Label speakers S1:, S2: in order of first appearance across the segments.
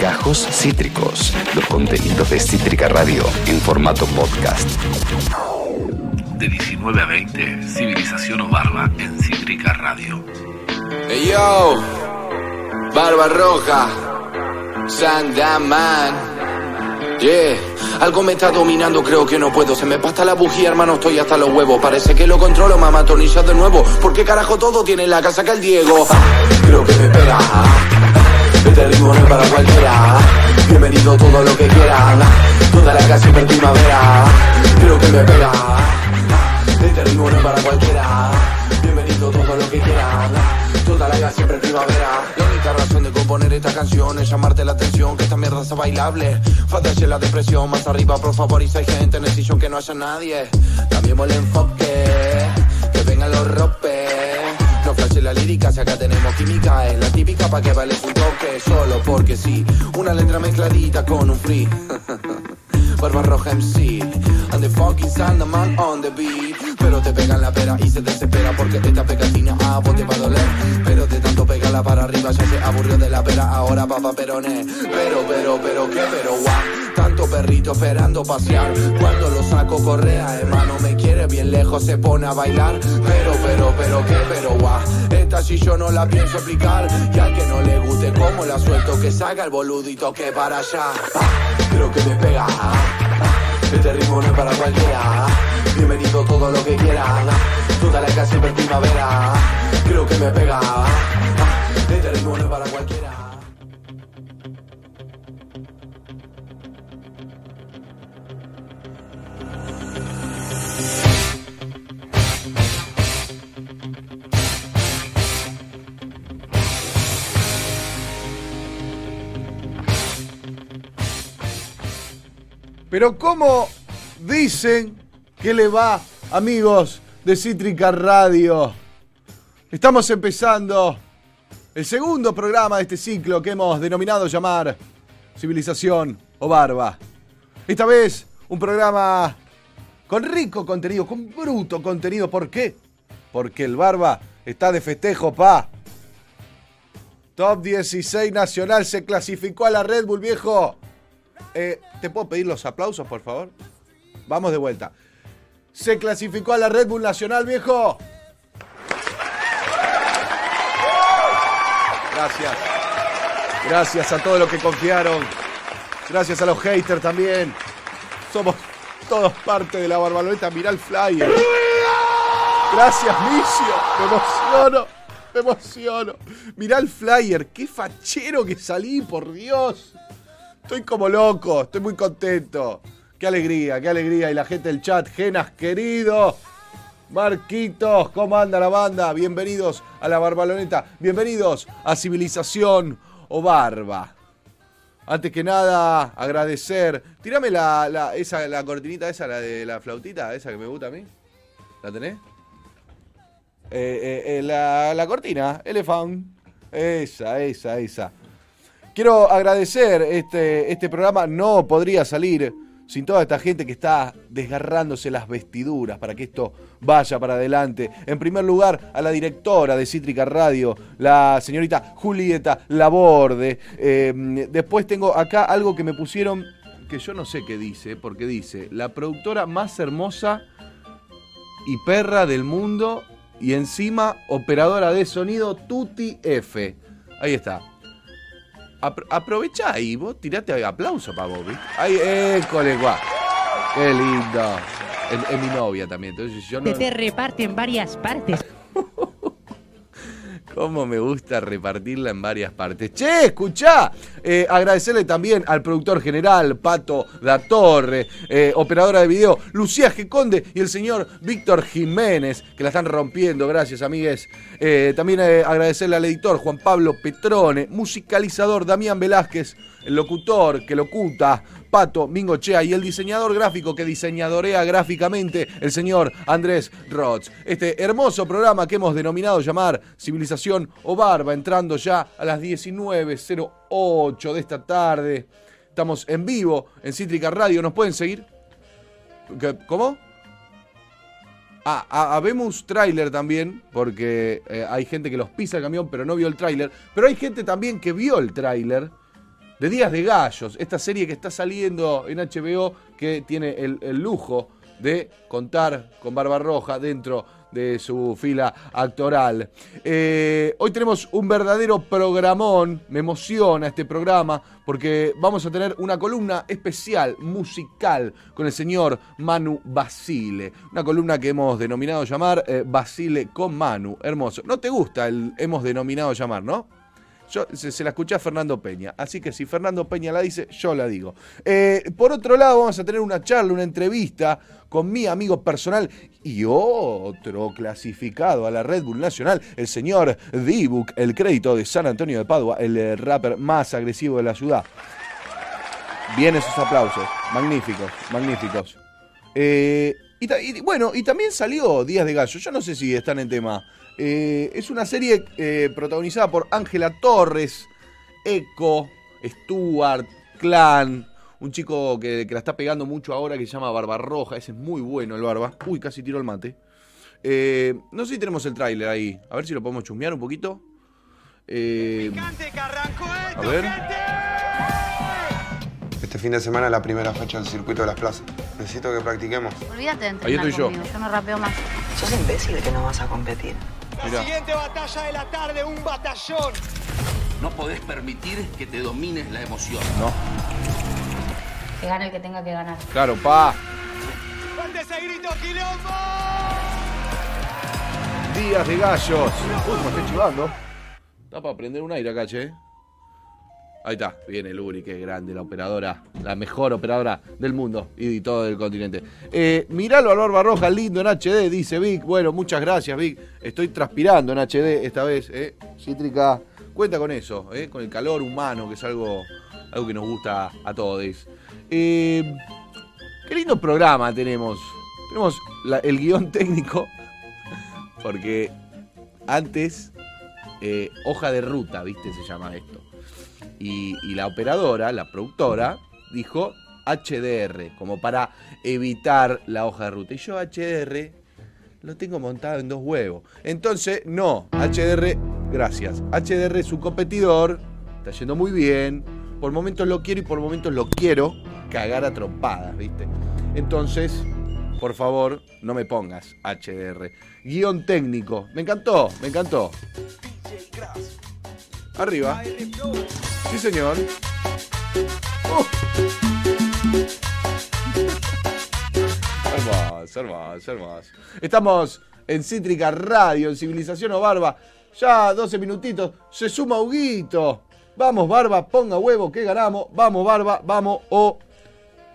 S1: Gajos Cítricos, los contenidos de Cítrica Radio en formato podcast.
S2: De 19 a 20, Civilización o Barba en Cítrica Radio.
S3: Hey yo, Barba Roja, Sandaman. Yeah, algo me está dominando, creo que no puedo. Se me pasta la bujía, hermano, estoy hasta los huevos. Parece que lo controlo, mamá, atornillas de nuevo. ¿Por qué carajo todo tiene la casa que el Diego? Creo que me pega. Este ritmo no es para cualquiera. Bienvenido todo lo que quieran. Toda la casa en primavera. Creo que me pega. Este ritmo no es para cualquiera. Bienvenido todo lo que quieran. Toda la casa siempre primavera. La única razón de componer esta canción es llamarte la atención. Que esta mierda sea bailable. Fácese la depresión. Más arriba, por favor. Y si hay gente en el sillón que no haya nadie. Cambiemos el enfoque. Que vengan los ropes. La lírica, si acá tenemos química Es la típica pa' que vale un toque Solo porque sí, una letra mezcladita con un free. Barba roja MC And the fucking Sandman on the beat. Pero te pegan la pera y se desespera Porque esta pegatina a vos te va a doler. Pero de tanto pegarla para arriba Ya se aburrió de la pera, ahora papá peroné Pero, pero, pero, ¿qué? Pero guau. Tanto perrito esperando pasear. Cuando lo saco correa, hermano Me quiere bien lejos, se pone a bailar. Pero, pero, pero, ¿qué? Pero guau si yo no la pienso explicar. Y al que no le guste cómo la suelto Que salga el boludito que para allá. Creo que me pega. Este ritmo no es para cualquiera. Bienvenido todo lo que quieran Toda la casa siempre primavera. Creo que me pega. Este ritmo no es para cualquiera
S4: Pero ¿cómo dicen que le va, amigos de Cítrica Radio? Estamos empezando el segundo programa de este ciclo que hemos denominado llamar Civilización o Barba. Esta vez un programa con rico contenido, con bruto contenido. ¿Por qué? Porque el Barba está de festejo, pa. Top 16 Nacional se clasificó a la Red Bull, viejo. Eh, ¿Te puedo pedir los aplausos, por favor? Vamos de vuelta. Se clasificó a la Red Bull Nacional, viejo. Gracias. Gracias a todos los que confiaron. Gracias a los haters también. Somos todos parte de la barbaloneta. Mirá el flyer. Gracias, Micio. Me emociono. Me emociono. Mirá el flyer. Qué fachero que salí, por Dios. Estoy como loco, estoy muy contento. Qué alegría, qué alegría. Y la gente del chat, Genas querido. Marquitos, ¿cómo anda la banda? Bienvenidos a la Barbaloneta. Bienvenidos a Civilización o Barba. Antes que nada, agradecer. Tírame la, esa, la cortinita esa, la de la flautita, esa que me gusta a mí. ¿La tenés? Eh, eh, eh, la, la cortina, Elephant. Esa, esa, esa. Quiero agradecer este, este programa. No podría salir sin toda esta gente que está desgarrándose las vestiduras para que esto vaya para adelante. En primer lugar, a la directora de Cítrica Radio, la señorita Julieta Laborde. Eh, después tengo acá algo que me pusieron que yo no sé qué dice, porque dice, la productora más hermosa y perra del mundo y encima operadora de sonido Tuti F. Ahí está. Apro aprovechá y vos tirate aplauso para vos. Ahí, école, guau. Qué lindo. Es, mi novia también, entonces yo no...
S5: Te reparte en varias partes.
S4: Cómo me gusta repartirla en varias partes. Che, escuchá. Eh, agradecerle también al productor general, Pato Da Torre, eh, operadora de video, Lucía G. Conde y el señor Víctor Jiménez, que la están rompiendo. Gracias, amigues. Eh, también agradecerle al editor Juan Pablo Petrone, musicalizador Damián Velázquez, el locutor que locuta, Pato Mingochea y el diseñador gráfico que diseñadorea gráficamente, el señor Andrés Rods. Este hermoso programa que hemos denominado llamar Civilización o Barba, entrando ya a las 19.08 de esta tarde. Estamos en vivo en Cítrica Radio, ¿nos pueden seguir? ¿Cómo? Ah, habemos tráiler también, porque eh, hay gente que los pisa el camión pero no vio el tráiler. Pero hay gente también que vio el tráiler de Días de Gallos, esta serie que está saliendo en HBO que tiene el, lujo de contar con Barbarroja dentro de su fila actoral. Eh, hoy tenemos un verdadero programón, me emociona este programa porque vamos a tener una columna especial, musical, con el señor Manu Basile. Una columna que hemos denominado llamar eh, Basile con Manu. Hermoso. ¿No te gusta el hemos denominado llamar, no? Yo, se, la escuché a Fernando Peña. Así que si Fernando Peña la dice, yo la digo. Eh, por otro lado, vamos a tener una charla, una entrevista con mi amigo personal y otro clasificado a la Red Bull Nacional, el señor D-Book, el crédito de San Antonio de Padua, el eh, rapper más agresivo de la ciudad. Vienen esos aplausos. Magníficos, magníficos. Eh, y, bueno, y también salió Días de Gallo. Yo no sé si están en tema. Eh, es una serie eh, protagonizada por Ángela Torres, Eco, Stuart, Clan, un chico que, la está pegando mucho ahora que se llama Barbarroja. Ese es muy bueno el Barba. Uy, casi tiró el mate. Eh, no sé si tenemos el tráiler ahí. A ver si lo podemos chusmear un poquito. a ver.
S6: Este fin de semana es la primera fecha del circuito de las plazas. Necesito que practiquemos.
S7: Olvídate de
S4: Ahí
S7: entrenar
S4: estoy yo.
S7: yo no rapeo más.
S8: Sos imbécil que no vas a competir.
S4: Mirá.
S9: Siguiente batalla de la tarde, un batallón.
S2: No podés permitir que te domines la emoción.
S4: No,
S7: Que gane el que tenga que ganar.
S4: claro, pa.
S9: ¡Fuerte ese grito, quilombo!
S4: Días de gallos. Uy, me estoy chivando. Está para prender un aire acá, che. Ahí está, viene Luri, qué grande, la operadora, la mejor operadora del mundo y de todo el continente. Eh, miralo al Barba Roja, lindo en HD, dice Vic. Bueno, muchas gracias, Vic. Estoy transpirando en HD esta vez, ¿eh? Cítrica, cuenta con eso, ¿eh? con el calor humano, que es algo, algo que nos gusta a todos. Eh, qué lindo programa tenemos. Tenemos el guion técnico, porque antes, eh, hoja de ruta, ¿viste? Se llama esto. Y, la operadora, la productora, dijo HDR, como para evitar la hoja de ruta. Y yo HDR lo tengo montado en dos huevos. Entonces, no, HDR, gracias. HDR es un competidor, está yendo muy bien. Por momentos lo quiero y por momentos lo quiero cagar a trompadas, ¿viste? Entonces, por favor, no me pongas HDR. Guión técnico. Me encantó, me encantó. Arriba. Sí, señor. Uh. Hermoso, hermoso. Estamos en Cítrica Radio, en Civilización o Barba. Ya 12 minutitos. Se suma Huguito. Vamos, Barba, ponga huevo, que ganamos. Vamos, Barba, vamos, o.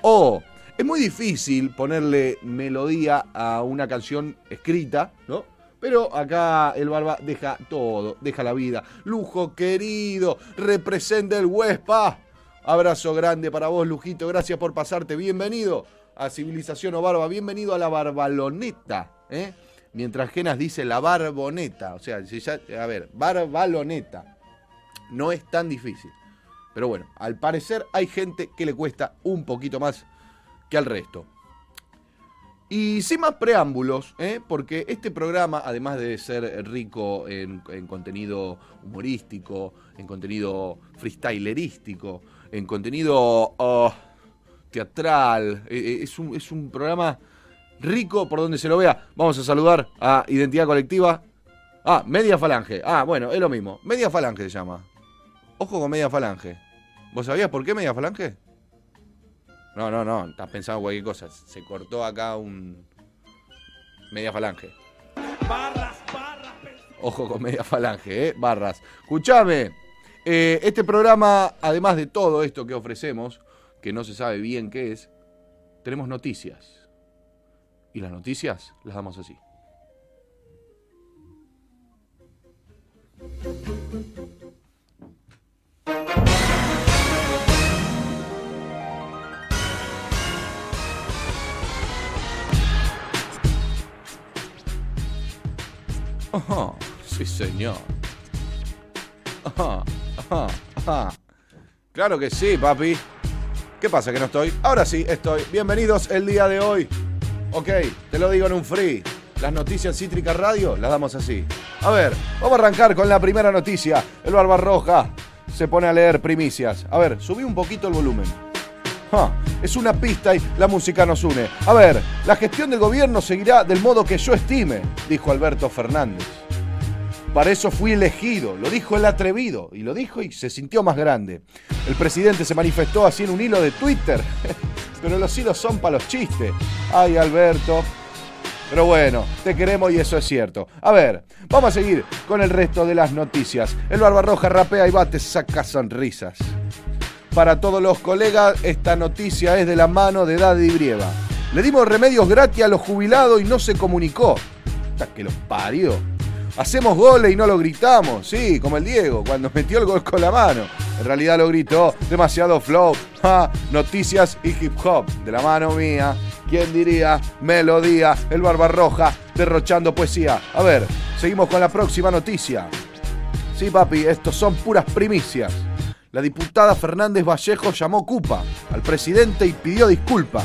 S4: O. Es muy difícil ponerle melodía a una canción escrita, ¿no? Pero acá el Barba deja todo, deja la vida. Lujo querido, representa el Huespa. Abrazo grande para vos, Lujito. Gracias por pasarte. Bienvenido a Civilización o Barba. Bienvenido a la Barbaloneta. ¿eh? Mientras Genas dice la Barboneta. O sea, si ya- a ver, Barbaloneta. No es tan difícil. Pero bueno, al parecer hay gente que le cuesta un poquito más que al resto. Y sin más preámbulos, ¿eh? porque este programa, además de ser rico en, en contenido humorístico, en contenido freestylerístico, en contenido oh, teatral, eh, eh, es, un, es un programa rico por donde se lo vea. Vamos a saludar a Identidad Colectiva. Ah, Media Falange. Ah, bueno, es lo mismo. Media Falange se llama. Ojo con Media Falange. ¿Vos sabías por qué Media Falange? No, no, no, estás pensando cualquier cosa. Se cortó acá un. Media falange. Ojo con media falange, ¿eh? Barras. Escuchame. eh, este programa, además de todo esto que ofrecemos, que no se sabe bien qué es, tenemos noticias. Y las noticias las damos así. Ajá, sí señor. Ajá, ajá, ajá. Claro que sí, papi. ¿Qué pasa que no estoy? Ahora sí, estoy. Bienvenidos el día de hoy. Ok, te lo digo en un free. Las noticias Cítrica Radio las damos así. A ver, vamos a arrancar con la primera noticia. El Barbarroja se pone a leer primicias. A ver, subí un poquito el volumen. Ah, es una pista y la música nos une. A ver, la gestión del gobierno seguirá del modo que yo estime, dijo Alberto Fernández. Para eso fui elegido, lo dijo el atrevido, y lo dijo y se sintió más grande. El presidente se manifestó así en un hilo de Twitter, pero los hilos son para los chistes. Ay, Alberto. Pero bueno, te queremos y eso es cierto. A ver, vamos a seguir con el resto de las noticias. El Barbarroja rapea y bate, saca sonrisas. Para todos los colegas, esta noticia es de la mano de Daddy Brieva. Le dimos remedios gratis a los jubilados y no se comunicó. Hasta que los parió. Hacemos goles y no lo gritamos, sí, como el Diego, cuando metió el gol con la mano. En realidad lo gritó, demasiado flow. Noticias y hip hop, de la mano mía. ¿Quién diría? Melodía, el Barbarroja, derrochando poesía. A ver, seguimos con la próxima noticia. Sí, papi, estos son puras primicias. La diputada Fernández Vallejo llamó Cupa al presidente y pidió disculpas.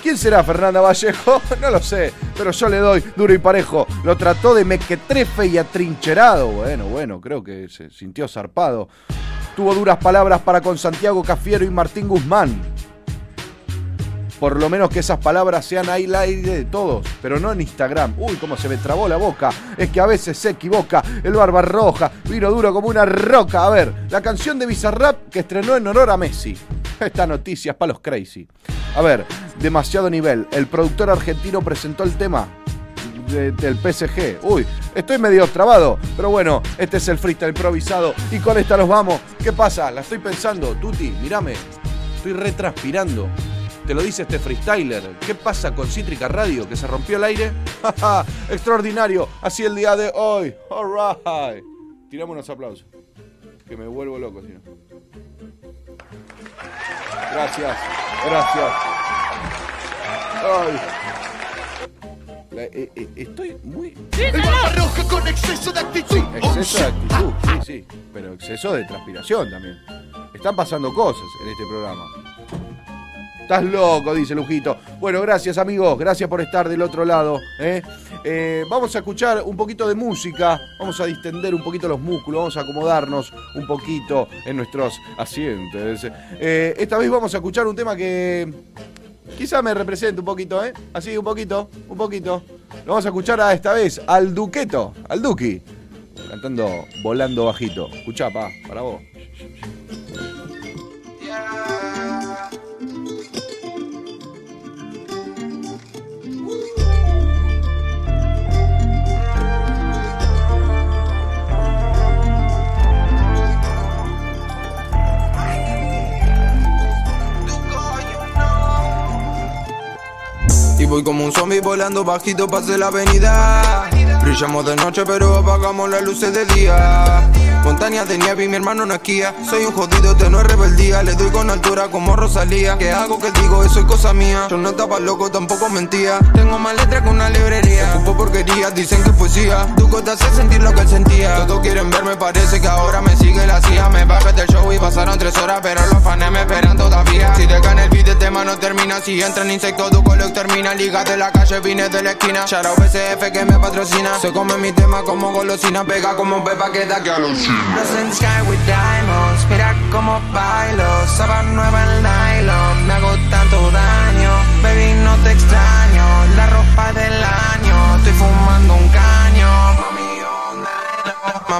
S4: ¿Quién será Fernanda Vallejo? No lo sé, pero yo le doy duro y parejo. Lo trató de mequetrefe y atrincherado. Bueno, bueno, creo que se sintió zarpado. Tuvo duras palabras para con Santiago Cafiero y Martín Guzmán. Por lo menos que esas palabras sean al aire de todos, pero no en Instagram. Uy, cómo se me trabó la boca. Es que a veces se equivoca. El barba roja, vino duro como una roca. A ver, la canción de Bizarrap que estrenó en honor a Messi. Esta noticia es para los crazy. A ver, demasiado nivel. El productor argentino presentó el tema de- del PSG. Uy, estoy medio trabado, pero bueno, este es el freestyle improvisado y con esta nos vamos. ¿Qué pasa? La estoy pensando. Tuti, mírame. Estoy retranspirando. Te lo dice este freestyler. ¿Qué pasa con Cítrica Radio? ¿Que se rompió el aire? ¡Ja, Extraordinario. Así el día de hoy. Alright. Tiramos unos aplausos. Que me vuelvo loco, si no. Gracias. Gracias. Ay. La- eh, eh, estoy muy.
S9: El Barbarroja con exceso de actitud.
S4: Exceso de actitud, sí, sí. Pero exceso de transpiración también. Están pasando cosas en este programa. Estás loco, dice Lujito. Bueno, gracias amigos, gracias por estar del otro lado. ¿eh? Eh, vamos a escuchar un poquito de música, vamos a distender un poquito los músculos, vamos a acomodarnos un poquito en nuestros asientos. Eh, esta vez vamos a escuchar un tema que quizá me represente un poquito, ¿eh? Así, un poquito, un poquito. Lo vamos a escuchar a esta vez al Duqueto, al Duki, cantando Volando Bajito. Escuchá, pa, para vos.
S10: Voy como un zombie volando bajito pase la avenida. Brillamos de noche pero apagamos las luces de día Montañas de nieve y mi hermano no esquía. Soy un jodido, te no es rebeldía Le doy con altura como Rosalía. ¿Qué hago que digo? Eso es cosa mía. Yo no estaba loco, tampoco mentía. Tengo más letras que una librería. Ocupo porquerías, dicen que es poesía. Tu te hace sentir lo que él sentía. Todos quieren verme, parece que ahora me sigue la CIA. Me bajé del show y pasaron tres horas Pero los fans me esperan todavía. Si dejan el beat el tema no termina. Si entran insectos tu color termina. Liga de la calle, vine de la esquina. Out BCF que me patrocina. Se come mi tema como golosina. Pega como pepa que da que alucina
S11: Los in the sky with diamonds Mira cómo bailo. Saba nueva el nylon Me hago tanto daño. Baby no te extraño La ropa del año. Estoy fumando un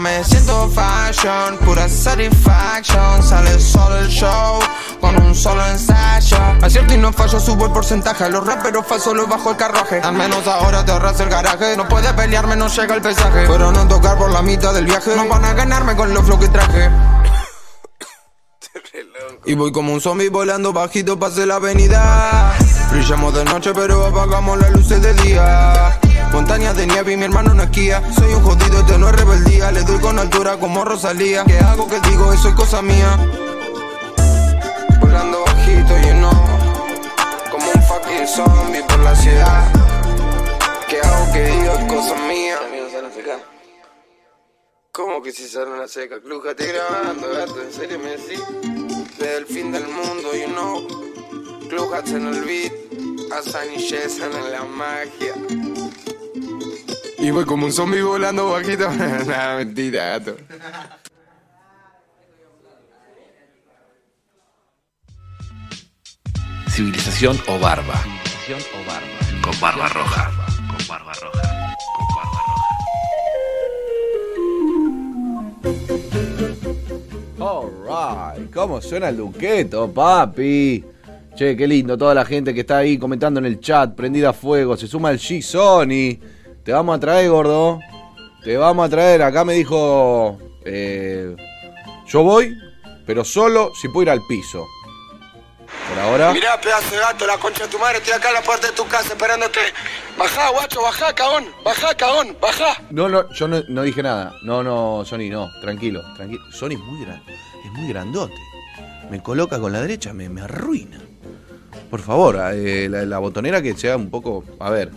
S11: Me siento fashion, pura satisfaction. Sale solo el show, con un solo ensayo. Acierto y no fallo, subo el porcentaje. Los raperos falsos los bajo el carruaje. Al menos ahora te ahorras el garaje. No puedes pelearme, no llega el pesaje. Pero no tocar por la mitad del viaje. No van a ganarme con los flow que traje.
S10: Y voy como un zombie volando bajito pase la avenida. Brillamos de noche pero apagamos las luces de día Montañas de nieve y mi hermano no esquía. Soy un jodido, este no es rebeldía. Le doy con altura como Rosalía. ¿Qué hago que digo? Eso es cosa mía. Volando bajito, you know. Como un fucking zombie por la ciudad. ¿Qué hago que digo? Es cosa mía. ¿Cómo que si sale una seca? Te grabando, gato, ¿en serio me decís? Desde el fin del mundo, you know. Clujas en el beat. Asan y Shesan en la magia y voy como un zombie volando bajito. Nada, mentira. Civilización o barba.
S2: Civilización o barba. Con barba roja. Con barba roja. Con barba roja.
S4: Alright, ¿cómo suena el duqueto, papi? Che, qué lindo, toda la gente que está ahí comentando en el chat, prendida a fuego, se suma el G-Sony. Te vamos a traer, gordo. Te vamos a traer, acá me dijo. eh, yo voy, pero solo si puedo ir al piso. Por ahora.
S6: Mirá, pedazo de gato, la concha de tu madre, estoy acá en la puerta de tu casa esperándote. Bajá, guacho, bajá, cagón, bajá, cagón, bajá.
S4: No, no, yo no, no dije nada. No, no, Sony, no, tranquilo, tranquilo. Sony es muy grande, es muy grandote. Me coloca con la derecha, me, me arruina. Por favor, eh, la, la botonera que sea un poco. A ver,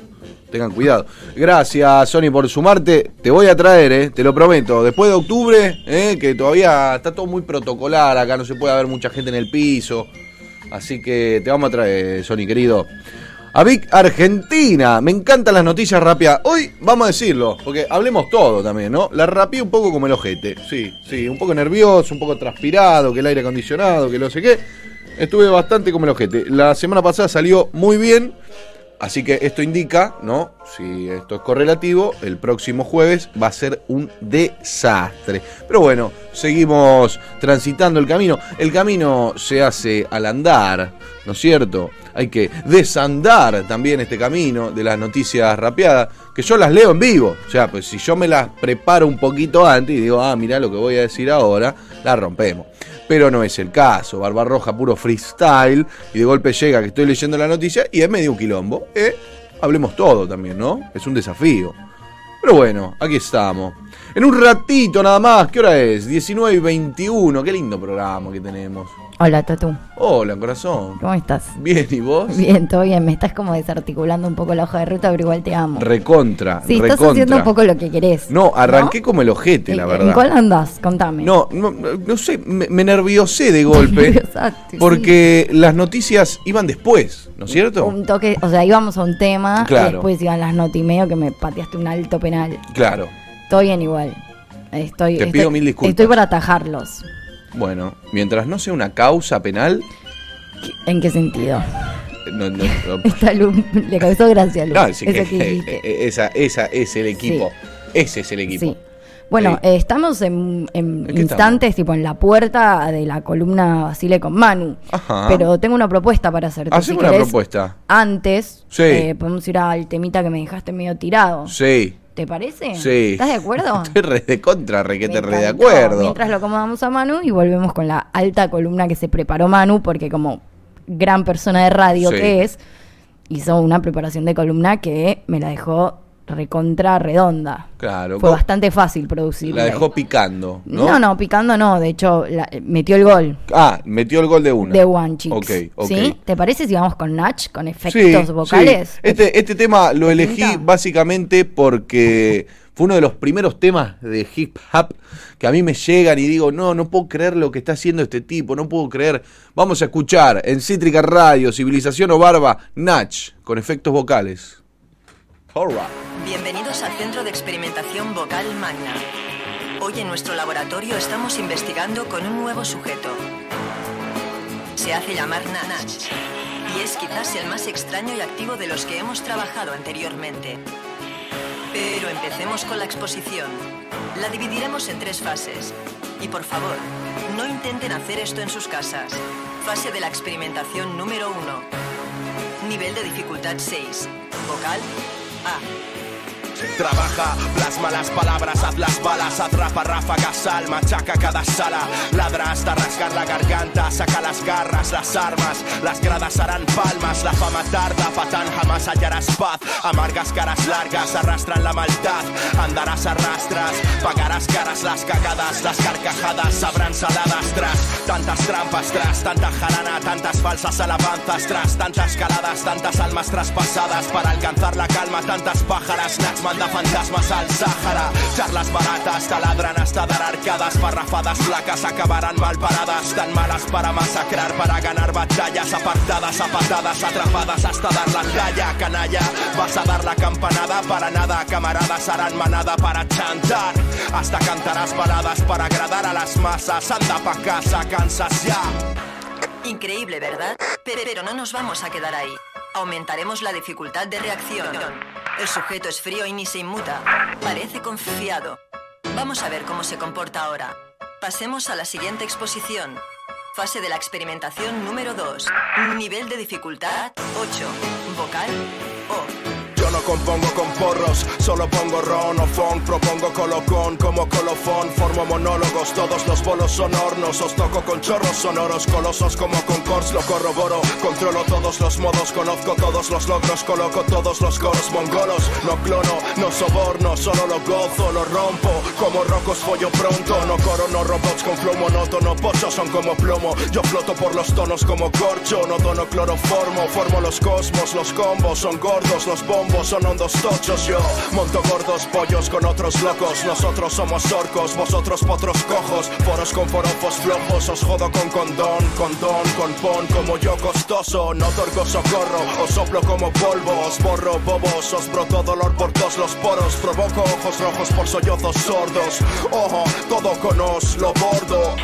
S4: tengan cuidado. Gracias, Sony, por sumarte. Te voy a traer, eh, te lo prometo. Después de octubre, eh, que todavía está todo muy protocolar acá, no se puede ver mucha gente en el piso. Así que te vamos a traer, Sony, querido. A Vic Argentina, me encantan las noticias rápidas. Hoy vamos a decirlo, porque hablemos todo también, ¿no? La rapía un poco como el ojete, sí, sí, un poco nervioso, un poco transpirado, que el aire acondicionado, que no sé qué. Estuve bastante como el ojete. La semana pasada salió muy bien, así que esto indica, ¿no? Si esto es correlativo, el próximo jueves va a ser un desastre. Pero bueno, seguimos transitando el camino. El camino se hace al andar, ¿no es cierto? Hay que desandar también este camino de las noticias rapeadas, que yo las leo en vivo. O sea, pues si yo me las preparo un poquito antes y digo, ah, mirá lo que voy a decir ahora, la rompemos. Pero no es el caso. Barbarroja puro freestyle. Y de golpe llega que estoy leyendo la noticia y es medio un quilombo. Eh, hablemos todo también, ¿no? Es un desafío. Pero bueno, aquí estamos. En un ratito nada más, ¿qué hora es? 19 y 21. Qué lindo programa que tenemos.
S12: Hola, Tatu.
S4: Hola, corazón.
S12: ¿Cómo estás?
S4: Bien, ¿y vos?
S12: Bien, todo bien. Me estás como desarticulando un poco la hoja de ruta, pero igual te amo.
S4: Recontra.
S12: Sí,
S4: recontra.
S12: estás haciendo un poco lo que querés.
S4: No, arranqué como el ojete, la
S12: ¿En-
S4: verdad.
S12: ¿En cuál andás? Contame.
S4: No, no, no sé, me, me nerviosé de golpe. Porque las noticias iban después, ¿no es cierto?
S12: Un toque, o sea, íbamos a un tema
S4: Claro.
S12: y después iban las notimeo que me pateaste un alto penal.
S4: Claro.
S12: Todo bien igual. Estoy,
S4: Te
S12: estoy-
S4: pido mil disculpas.
S12: Estoy para atajarlos.
S4: Bueno, mientras no sea una causa penal.
S12: ¿En qué sentido?
S4: No, no, no.
S12: Esta Lu, le causó gracia a Lu.
S4: No, sí
S12: Eso
S4: que-
S12: que
S4: esa, esa es el equipo. Ese es el equipo.
S12: Sí. Bueno, eh, estamos en, en
S4: ¿En
S12: instantes, tipo en la puerta de la columna Basile con Manu.
S4: Ajá.
S12: Pero tengo una propuesta para hacerte.
S4: Haceme
S12: si
S4: una propuesta.
S12: Antes,
S4: Sí.
S12: eh, podemos ir al temita que me dejaste medio tirado.
S4: Sí.
S12: ¿Te parece?
S4: Sí.
S12: ¿Estás de acuerdo?
S4: Estoy re de contra, re que te re de acuerdo.
S12: Mientras lo acomodamos a Manu y volvemos con la alta columna que se preparó Manu, porque como gran persona de radio
S4: Sí.
S12: que es, hizo una preparación de columna que me la dejó recontra redonda.
S4: Claro.
S12: Fue bastante fácil producirla.
S4: La dejó picando, ¿no?
S12: ¿no? no, picando no, de hecho la- metió el gol
S4: Ah, metió el gol de una.
S12: de One Chicks.
S4: Ok, ok.
S12: ¿Sí? ¿Te parece si vamos con Natch, con
S4: Sí,
S12: efectos vocales?
S4: sí. Este, este tema lo elegí
S12: pinta?
S4: básicamente porque fue uno de los primeros temas de hip hop que a mí me llegan y digo, no, no puedo creer lo que está haciendo este tipo, no puedo creer. Vamos a escuchar en Cítrica Radio, Civilización o Barba, Natch, con efectos vocales. All right.
S13: Bienvenidos al Centro de Experimentación Vocal Magna. Hoy en nuestro laboratorio estamos investigando con un nuevo sujeto. Se hace llamar Nanach y es quizás el más extraño y activo de los que hemos trabajado anteriormente. Pero empecemos con la exposición. La dividiremos en tres fases. Y por favor, no intenten hacer esto en sus casas. Fase de la experimentación número 1. Nivel de dificultad 6. Vocal A.
S14: Trabaja, plasma las palabras, haz las balas, atrapa ráfagas, sal, machaca cada sala, ladra hasta rasgar la garganta, saca las garras, las armas, las gradas harán palmas, la fama tarda, patán jamás hallarás paz, amargas caras largas arrastran la maldad, andarás arrastras, pagarás caras las cagadas, las carcajadas sabrán saladas tras. Tantas trampas, tras tanta jarana, tantas falsas alabanzas, tras. Tantas caladas, tantas almas traspasadas para alcanzar la calma, tantas pájaras, Nach manda fantasmas al Sáhara, charlas baratas, taladran hasta dar arcadas, parrafadas flacas acabarán mal paradas, tan malas para masacrar, para ganar batallas, apartadas a patadas, atrapadas hasta dar la talla, canalla, vas a dar la campanada, para nada, camaradas harán manada para chantar, hasta cantarás baladas para agradar a las masas, anda pa' casa, cansas ya.
S13: Increíble, ¿verdad? Pero no nos vamos a quedar ahí. Aumentaremos la dificultad de reacción. El sujeto es frío y ni se inmuta. Parece confiado. Vamos a ver cómo se comporta ahora. Pasemos a la siguiente exposición. Fase de la experimentación número 2. Nivel de dificultad 8. Vocal O.
S14: No compongo con porros, solo pongo ron o funk, propongo colocón como colofón, formo monólogos, todos los bolos son hornos, os toco con chorros sonoros, colosos como concors, lo corroboro, controlo todos los modos, conozco todos los logros, coloco todos los coros mongolos, no clono, no soborno, solo lo gozo, lo rompo, como rocos follo pronto, no coro, no robots con flow monótono, pochos son como plomo, yo floto por los tonos como corcho, no dono cloroformo, formo los cosmos, los combos, son gordos, los bombos, son hondos tochos yo Monto gordos pollos con otros locos. Nosotros somos orcos, vosotros potros cojos. Foros con forofos flojos Os jodo con condón, condón, con pon Como yo costoso, no otorgo socorro Os soplo como polvo, os borro bobos Os broto dolor por todos los poros. Provoco ojos rojos por sollozos sordos. Ojo, todo con os lo bordo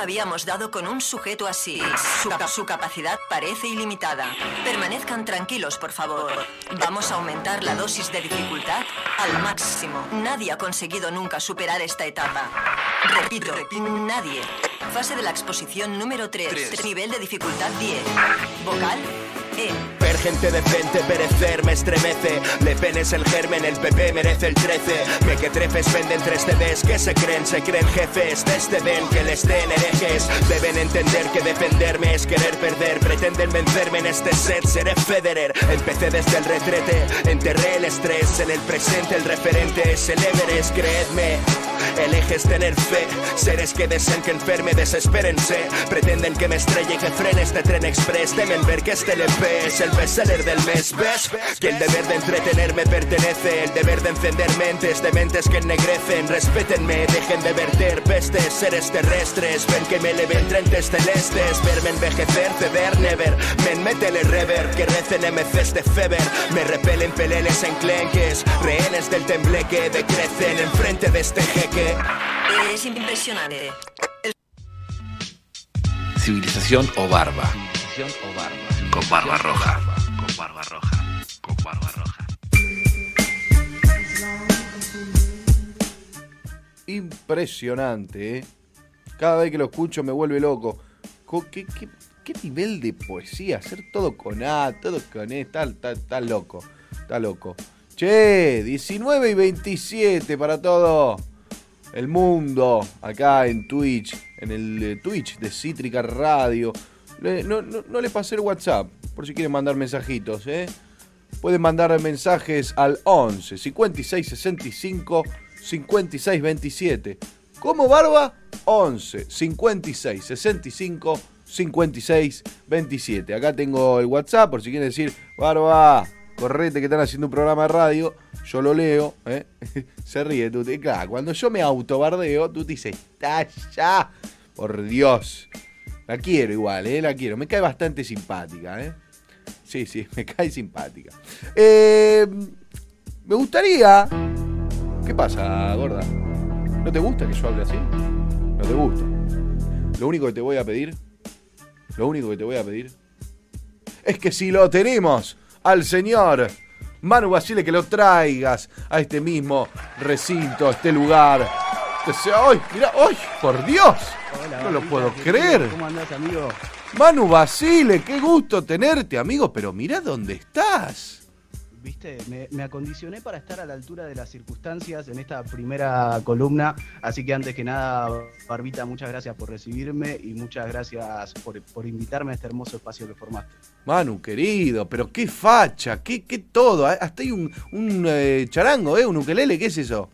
S13: Nunca habíamos dado con un sujeto así. Su, su, capacidad parece ilimitada. Permanezcan tranquilos, por favor. Vamos a aumentar la dosis de dificultad al máximo. Nadie ha conseguido nunca superar esta etapa. Repito, nadie. Fase de la exposición número 3. Nivel de dificultad 10. Vocal.
S14: Ver gente decente, perecer, me estremece. Le Pen es el germen, el PP merece el 13. Me que trefes venden 3 CDs, que se creen, se creen jefes. Desde ven que les den herejes. Deben entender que defenderme es querer perder. Pretenden vencerme en este set, seré Federer. Empecé desde el retrete, enterré el estrés. En el presente el referente es el Everest, creedme. El eje es tener fe, seres que deseen que enferme, desespérense. Pretenden que me estrelle y que frene este tren express. Temen ver que este LP es el bestseller del mes, ¿ves? Que el deber de entretenerme pertenece, el deber de encender mentes de mentes que ennegrecen. Respétenme, dejen de verter pestes, seres terrestres. Ven que me eleven trentes celestes, verme envejecer, ceder, never. Men, métele rever, que recen MCs de feber. Me repelen peleles enclenques, rehenes del tembleque decrecen enfrente de este jeque.
S13: Es impresionante.
S2: Civilización o barba.
S1: Civilización o barba.
S2: Con barba roja. Con barba roja. Con barba roja.
S4: Impresionante, ¿eh? Cada vez que lo escucho me vuelve loco. Co- ¿Qué, qué, qué nivel de poesía? Hacer todo con A, todo con E, está, está- está loco. Está loco. Che, 19 y 27 para todo el mundo. Acá en Twitch, en el eh, Twitch de Cítrica Radio. Le- no, no- no les pasé el WhatsApp, por si quieren mandar mensajitos, ¿eh? Pueden mandar mensajes al 11 56 65 56 27. ¿Cómo barba? 11 56 65 56 27. Acá tengo el WhatsApp por si quieren decir, barba, correte que están haciendo un programa de radio. Yo lo leo, ¿eh? Se ríe tú. Claro, cuando yo me autobardeo, dices, está ya. Por Dios. La quiero igual, ¿eh? La quiero. Me cae bastante simpática, ¿eh? Sí, sí, me cae simpática. Eh, me gustaría. ¿Qué pasa, gorda? ¿No te gusta que yo hable así? No te gusta. Lo único que te voy a pedir. Lo único que te voy a pedir. Es que si lo tenemos al señor Manu Basile, que lo traigas a este mismo recinto, a este lugar. Que sea. ¡Por Dios! no lo puedo creer.
S15: ¿Cómo andás, amigo?
S4: Manu Basile, qué gusto tenerte, amigo, pero mirá dónde estás.
S15: Viste, me, me acondicioné para estar a la altura de las circunstancias en esta primera columna, así que antes que nada, Barbita, muchas gracias por recibirme y muchas gracias por, por invitarme a este hermoso espacio que formaste.
S4: Manu, querido, pero qué facha, qué, qué todo. ¿eh? Hasta hay un, un eh, charango, ¿eh? Un ukelele, ¿qué es eso?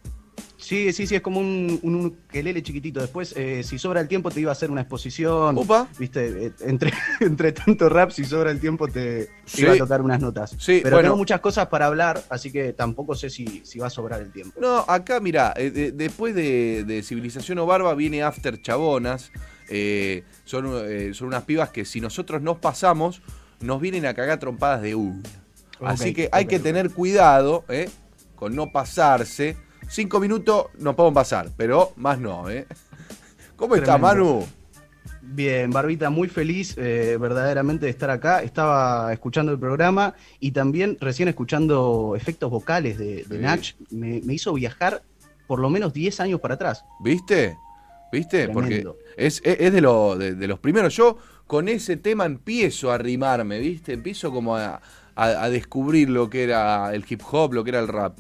S15: Sí, sí, sí, es como un, un ukelele chiquitito. Después, eh, si sobra el tiempo, te iba a hacer una exposición.
S4: Opa.
S15: Viste, eh, entre, entre tanto rap, si sobra el tiempo, te, te
S4: Sí.
S15: iba a tocar unas notas.
S4: Sí,
S15: Pero
S4: bueno.
S15: tengo muchas cosas para hablar, así que tampoco sé si, si va a sobrar el tiempo.
S4: No, acá mira, eh, de- después de, de Civilización o Barba viene After Chabonas. Eh, son, son unas pibas que si nosotros nos pasamos, nos vienen a cagar trompadas de una. Así que hay que tener cuidado con no pasarse. Cinco minutos nos podemos pasar, pero más no, ¿eh? ¿Cómo está,
S15: Tremendo.
S4: Manu?
S15: Bien, Barbita, muy feliz eh, verdaderamente de estar acá. Estaba escuchando el programa y también recién escuchando efectos vocales de, de
S4: Sí.
S15: Nach. Me, me hizo viajar por lo menos 10 años para atrás.
S4: ¿Viste? ¿Viste?
S15: Tremendo.
S4: Porque es, es- es de, lo- de- de los primeros. Yo con ese tema empiezo a arrimarme, ¿viste? Empiezo como a, a- a descubrir lo que era el hip hop, lo que era el rap.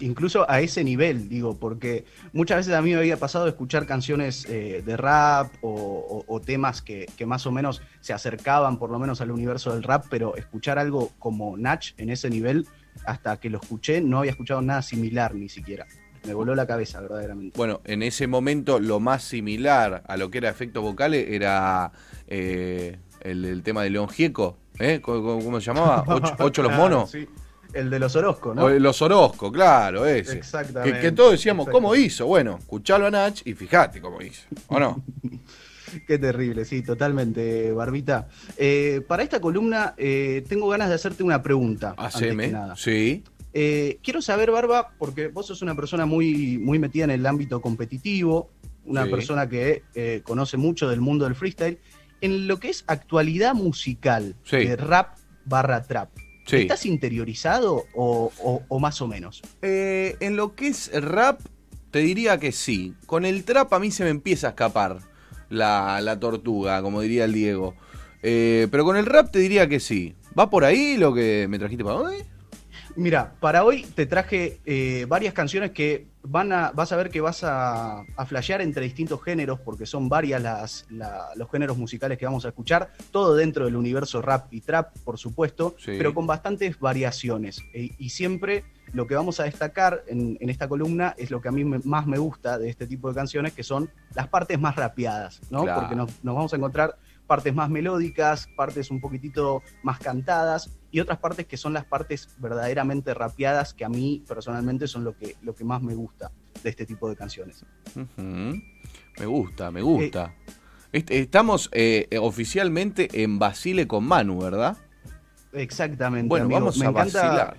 S15: Incluso a ese nivel, digo, porque muchas veces a mí me había pasado de escuchar canciones eh, de rap o, o- o temas que, que más o menos se acercaban por lo menos al universo del rap, pero escuchar algo como Nach en ese nivel, hasta que lo escuché, no había escuchado nada similar ni siquiera. Me voló la cabeza, verdaderamente.
S4: Bueno, en ese momento lo más similar a lo que era efectos vocales era eh, el, el tema de León Gieco. ¿eh? ¿Cómo, se llamaba? ¿Ocho, ocho los monos?
S15: sí. El de los Orozco, ¿no?
S4: O los Orozco, claro, ese.
S15: Exactamente,
S4: Que, que todos decíamos, ¿cómo hizo? Bueno, escuchalo a Nach y fíjate cómo hizo. ¿O no?
S15: Qué terrible, sí, totalmente, Barbita. Eh, para esta columna eh, tengo ganas de hacerte una pregunta. antes
S4: Haceme.
S15: que nada.
S4: Sí.
S15: Eh, quiero saber, Barba, porque vos sos una persona muy, muy metida en el ámbito competitivo, una
S4: Sí.
S15: persona que eh, conoce mucho del mundo del freestyle, en lo que es actualidad musical
S4: Sí.
S15: de rap barra trap.
S4: Sí.
S15: ¿Estás interiorizado o, o- o más o menos?
S4: Eh, en lo que es rap, te diría que sí. Con el trap a mí se me empieza a escapar la, la tortuga, como diría el Diego. Eh, pero con el rap te diría que sí. ¿Va por ahí lo que me trajiste para hoy?
S15: Mira, para hoy te traje eh, varias canciones que van a, vas a ver que vas a, a flashear entre distintos géneros, porque son varias las, la- los géneros musicales que vamos a escuchar, todo dentro del universo rap y trap, por supuesto,
S4: Sí.
S15: pero con bastantes variaciones. E- y siempre lo que vamos a destacar en, en esta columna es lo que a mí me- más me gusta de este tipo de canciones, que son las partes más rapeadas, ¿no?
S4: Claro.
S15: Porque nos, nos vamos a encontrar partes más melódicas, partes un poquitito más cantadas y otras partes que son las partes verdaderamente rapeadas que a mí personalmente son lo que, lo que más me gusta de este tipo de canciones.
S4: Me gusta, me gusta. Est- Estamos eh, eh, oficialmente en Basile con Manu, ¿verdad?
S15: Exactamente.
S4: Bueno,
S15: amigo.
S4: vamos
S15: me
S4: a
S15: encanta
S4: vacilar.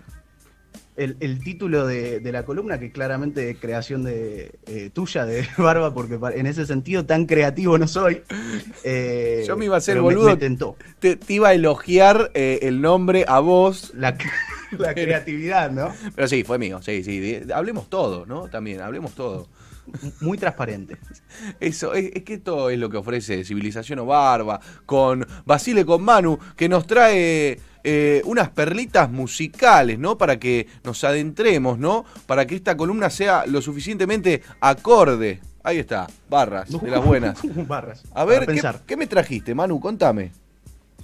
S15: El, el título de, de la columna, que claramente es creación de, eh, tuya, de Barba, porque en ese sentido tan creativo no soy. Eh,
S4: Yo me iba a hacer
S15: me-
S4: boludo.
S15: me tentó.
S4: Te, te iba a elogiar eh, el nombre a vos.
S15: La, la creatividad, ¿no?
S4: Pero sí, fue mío, sí, sí. Hablemos todo, ¿no? También, hablemos todo.
S15: Muy transparente.
S4: Eso, es, es que todo es lo que ofrece Civilización o Barba, con Basile con Manu, que nos trae eh, unas perlitas musicales, ¿no? Para que nos adentremos, ¿no? Para que esta columna sea lo suficientemente acorde. Ahí está, barras de las buenas.
S15: Barras.
S4: A ver, ¿qué, qué me trajiste, Manu? Contame.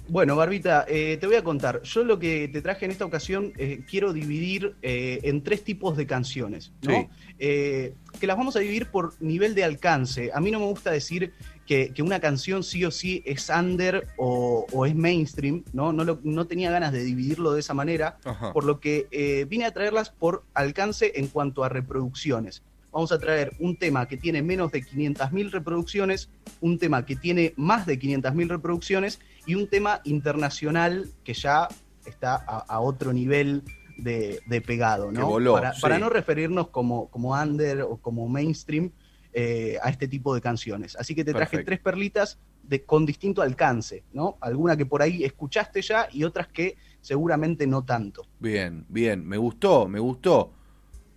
S15: Bueno, Barbita, eh, te voy a contar. Yo lo que te traje en esta ocasión eh, quiero dividir eh, en tres tipos de canciones, ¿no?
S4: Sí.
S15: Eh, que las vamos a dividir por nivel de alcance. A mí no me gusta decir que, que una canción sí o sí es under o, o es mainstream, ¿no? No, lo- no tenía ganas de dividirlo de esa manera,
S4: Ajá.
S15: por lo que vine a traerlas por alcance en cuanto a reproducciones. Vamos a traer un tema que tiene menos de 500.000 reproducciones, un tema que tiene más de 500.000 reproducciones y un tema internacional que ya está a, a otro nivel de, de pegado, ¿no?
S4: voló,
S15: para,
S4: sí.
S15: para no referirnos como, como under o como mainstream eh, a este tipo de canciones. Así que te traje
S4: Perfecto.
S15: tres perlitas de, con distinto alcance, ¿no? Alguna que por ahí escuchaste ya y otras que seguramente no tanto.
S4: Bien, bien, me gustó, me gustó.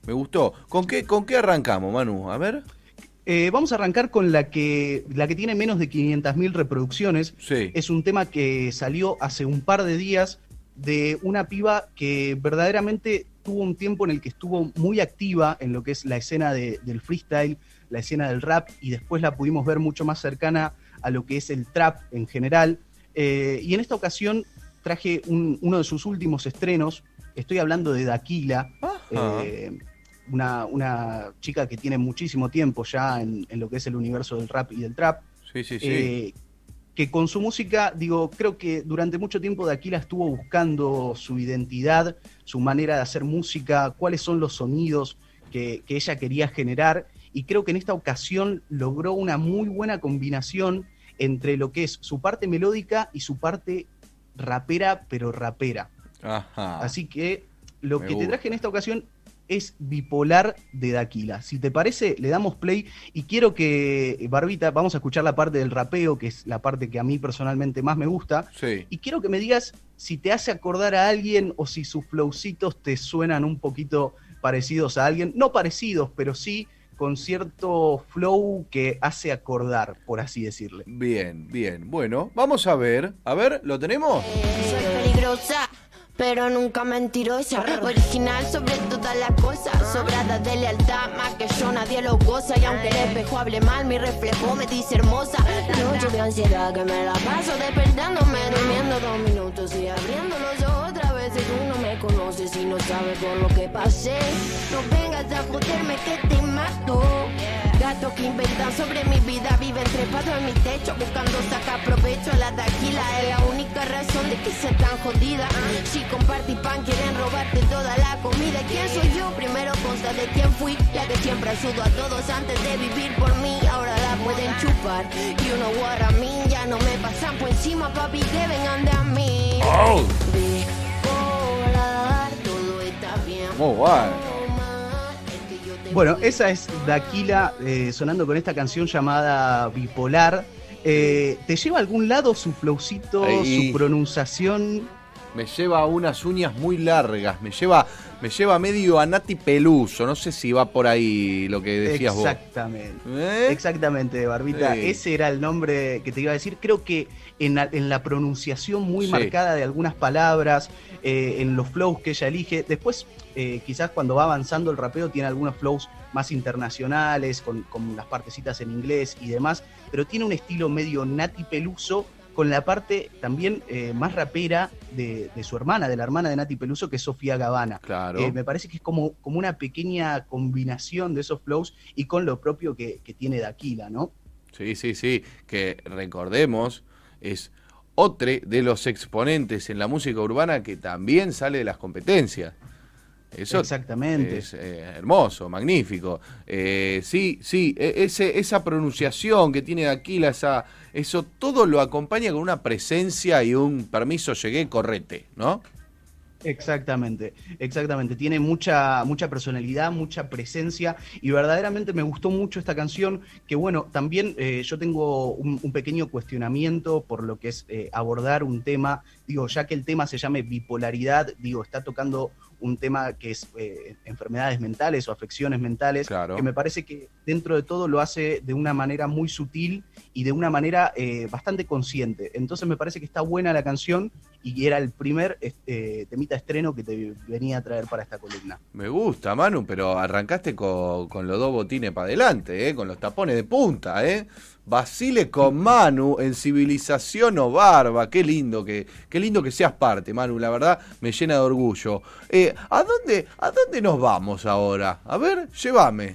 S4: Me gustó. ¿Con qué, con qué arrancamos, Manu? A ver.
S15: Eh, vamos a arrancar con la que, la que tiene menos de 500.000 reproducciones.
S4: Sí.
S15: Es un tema que salió hace un par de días de una piba que verdaderamente tuvo un tiempo en el que estuvo muy activa en lo que es la escena de- del freestyle, la escena del rap, y después la pudimos ver mucho más cercana a lo que es el trap en general. Eh, y en esta ocasión traje un- uno de sus últimos estrenos. Estoy hablando de Daquila, eh, una, una chica que tiene muchísimo tiempo ya en, en lo que es el universo del rap y del trap.
S4: Sí, sí, sí.
S15: Eh, que con su música, digo, creo que durante mucho tiempo Daquila estuvo buscando su identidad, su manera de hacer música, cuáles son los sonidos que, que ella quería generar, y creo que en esta ocasión logró una muy buena combinación entre lo que es su parte melódica y su parte rapera, pero rapera.
S4: Ajá.
S15: Así que lo
S4: Me
S15: que te traje en esta ocasión es Bipolar de Daquila. Si te parece, le damos play y quiero que, eh, Barbita, vamos a escuchar la parte del rapeo, que es la parte que a mí personalmente más me gusta.
S4: Sí.
S15: Y quiero que me digas si te hace acordar a alguien o si sus flowcitos te suenan un poquito parecidos a alguien. No parecidos, pero sí con cierto flow que hace acordar, por así decirle.
S4: Bien, bien. Bueno, vamos a ver. A ver, ¿lo tenemos?
S16: Soy peligrosa, pero nunca mentirosa. Original sobre todas las cosas. Sobrada de lealtad, más que yo nadie lo goza. Y aunque el espejo hable mal, mi reflejo me dice hermosa. Noche de ansiedad que me la paso despertándome, durmiendo dos minutos y abriendo los otra vez. Y tú no me conoces y no sabes por lo que pasé. No vengas a joderme que te mato. Gatos que inventan sobre mi vida viven trepados en mi techo buscando sacar provecho. La taquila es la única razón de que sea tan jodida. Si compartí pan quieren robarte toda la comida. ¿Quién soy yo? Primero consta de quién fui. La que siempre ayudo a todos antes de vivir por mí. Ahora la pueden chupar. Y uno what I mean, ya no me pasan por encima, papi, que vengan de a mí.
S4: Oh.
S16: Todo está bien.
S4: Muy bueno.
S15: Bueno, esa es Daquila eh, sonando con esta canción llamada Bipolar. Eh, ¿Te lleva a algún lado su flowcito,
S4: Ahí.
S15: su pronunciación?
S4: Me lleva unas uñas muy largas. Me lleva, me lleva medio a Nati Peluso. No sé si va por ahí lo que decías vos.
S15: Exactamente. Exactamente, Barbita.
S4: ¿Eh? Sí.
S15: Ese era el nombre que te iba a decir. Creo que en la, en la pronunciación muy
S4: Sí.
S15: marcada de algunas palabras, eh, en los flows que ella elige. Después, eh, quizás cuando va avanzando el rapeo, tiene algunos flows más internacionales, con, con las partecitas en inglés y demás. Pero tiene un estilo medio Nati Peluso con la parte también eh, más rapera de, de su hermana, de la hermana de Nati Peluso, que es Sofía Gavana.
S4: Claro.
S15: Eh, me parece que es como, como una pequeña combinación de esos flows y con lo propio que, que tiene Daquila, ¿no?
S4: Sí, sí, sí. Que recordemos, es otro de los exponentes en la música urbana que también sale de las competencias. Eso
S15: Exactamente.
S4: es eh, hermoso, magnífico. Eh, sí, sí, e- ese, esa pronunciación que tiene Aquila, esa, eso todo lo acompaña con una presencia y un permiso, llegué, correte, ¿no?
S15: Exactamente, exactamente. Tiene mucha, mucha personalidad, mucha presencia y verdaderamente me gustó mucho esta canción. Que bueno, también eh, yo tengo un, pequeño cuestionamiento por lo que es eh, abordar un tema. Digo, ya que el tema se llame bipolaridad, digo, está tocando un tema que es eh, enfermedades mentales o afecciones mentales,
S4: Claro.
S15: que me parece que dentro de todo lo hace de una manera muy sutil y de una manera eh, bastante consciente. Entonces me parece que está buena la canción y era el primer eh, temita estreno que te venía a traer para esta columna.
S4: Me gusta, Manu, pero arrancaste con, con los dos botines para adelante, ¿eh? con los tapones de punta, ¿eh? Basile con Manu en Civilización o Barba, qué lindo que, qué lindo que seas parte, Manu, la verdad me llena de orgullo. Eh, ¿a, dónde, ¿A dónde nos vamos ahora? A ver, llévame.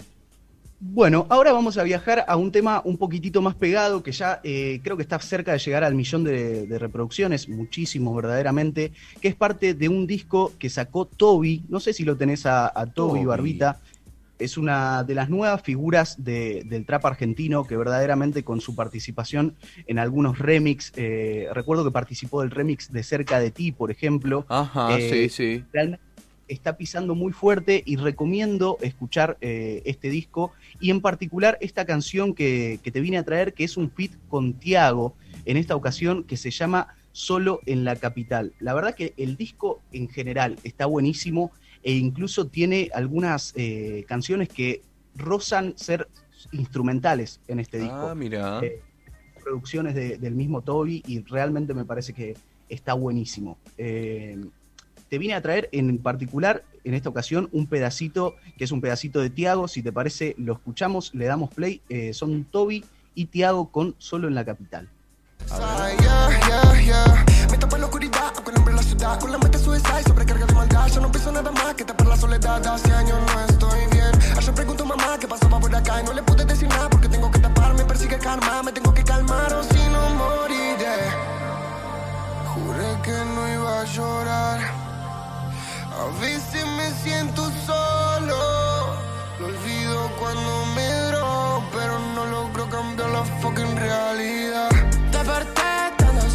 S15: Bueno, ahora vamos a viajar a un tema un poquitito más pegado, que ya eh, creo que está cerca de llegar al millón de, de reproducciones, muchísimo verdaderamente, que es parte de un disco que sacó Toby, no sé si lo tenés a, a Toby,
S4: Toby.
S15: Barbita, es una de las nuevas figuras de- del trap argentino que verdaderamente con su participación en algunos remix, eh, recuerdo que participó del remix de Cerca de ti, por ejemplo.
S4: Ajá,
S15: Eh,
S4: sí, sí.
S15: realmente está pisando muy fuerte y recomiendo escuchar eh, este disco y en particular esta canción que, que te vine a traer, que es un feat con Tiago, en esta ocasión que se llama Solo en la Capital. La verdad que el disco en general está buenísimo e incluso tiene algunas eh, canciones que rozan ser instrumentales en este disco.
S4: Ah, mira.
S15: Eh, producciones de- del mismo Toby y realmente me parece que está buenísimo. Eh, te vine a traer en particular, en esta ocasión, un pedacito, que es un pedacito de Tiago, si te parece, lo escuchamos, le damos play, son Toby y Tiago con Solo en la Capital.
S9: Me tapa la oscuridad, el hambre la ciudad. Con la mente suicida y sobrecarga de maldad. Ya no pienso nada más que tapar la soledad. Hace años no estoy bien. Ayer pregunto a mamá qué pasaba por acá y no le pude decir nada porque tengo que tapar. Me persigue karma, me tengo que calmar o si no moriré. Juré que no iba a llorar. A veces me siento solo. Lo olvido cuando me drogo, pero no logro cambiar la fucking realidad.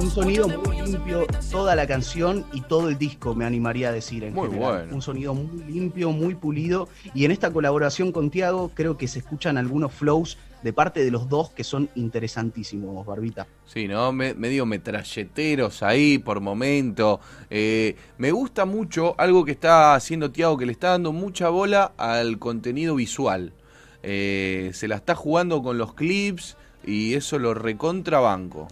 S15: Un sonido muy limpio, toda la canción y todo el disco, me animaría a decir. En
S4: Muy
S15: general.
S4: bueno.
S15: Un sonido muy limpio, muy pulido. Y en esta colaboración con Tiago, creo que se escuchan algunos flows de parte de los dos que son interesantísimos, Barbita.
S4: Sí, ¿no? Me- medio metralleteros ahí por momento. Eh, me gusta mucho algo que está haciendo Tiago, que le está dando mucha bola al contenido visual. Eh, se la está jugando con los clips y eso lo recontrabanco.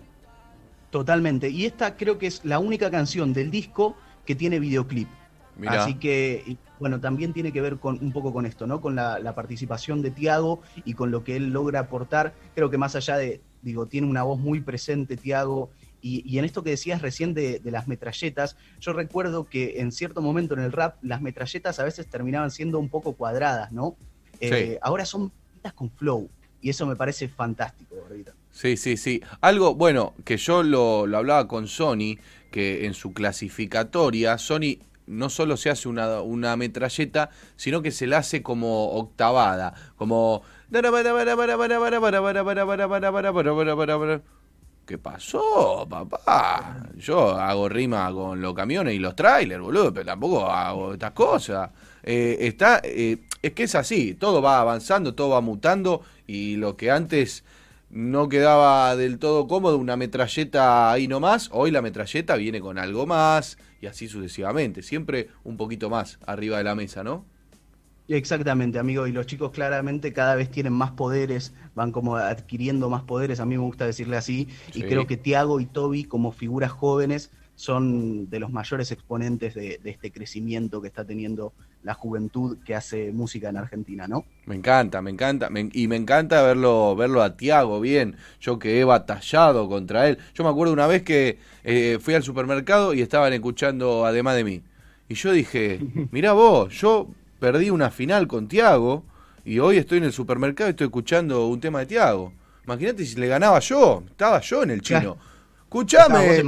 S15: Totalmente. Y esta creo que es la única canción del disco que tiene videoclip.
S4: Mirá.
S15: Así que, bueno, también tiene que ver con un poco con esto, ¿no? Con la, la participación de Tiago y con lo que él logra aportar. Creo que más allá de, digo, tiene una voz muy presente Tiago. Y, y en esto que decías recién de, de las metralletas, yo recuerdo que en cierto momento en el rap las metralletas a veces terminaban siendo un poco cuadradas, ¿no? Eh,
S4: Sí.
S15: Ahora son con flow. Y eso me parece fantástico, Barbita.
S4: Sí, sí, sí. Algo, bueno, que yo lo, lo hablaba con Sony, que en su clasificatoria, Sony no solo se hace una, una metralleta, sino que se la hace como octavada, como... ¿Qué pasó, papá? Yo hago rima con los camiones y los trailers, boludo, pero tampoco hago estas cosas. Eh, está, eh, es que es así, todo va avanzando, todo va mutando y lo que antes no quedaba del todo cómodo, una metralleta ahí nomás, hoy la metralleta viene con algo más y así sucesivamente, siempre un poquito más arriba de la mesa, ¿no?
S15: Exactamente, amigo. Y los chicos claramente cada vez tienen más poderes, van como adquiriendo más poderes, a mí me gusta decirle así.
S4: Sí.
S15: Y creo que Tiago y Toby, como figuras jóvenes, son de los mayores exponentes de, de este crecimiento que está teniendo la juventud que hace música en Argentina, ¿no?
S4: Me encanta, me encanta, me- y me encanta verlo, verlo a Tiago bien, yo que he batallado contra él. Yo me acuerdo una vez que eh, fui al supermercado y estaban escuchando además de mí. Y yo dije, mirá vos, yo perdí una final con Tiago y hoy estoy en el supermercado y estoy escuchando un tema de Tiago. Imagínate si le ganaba yo, estaba yo en el chino. Escuchame,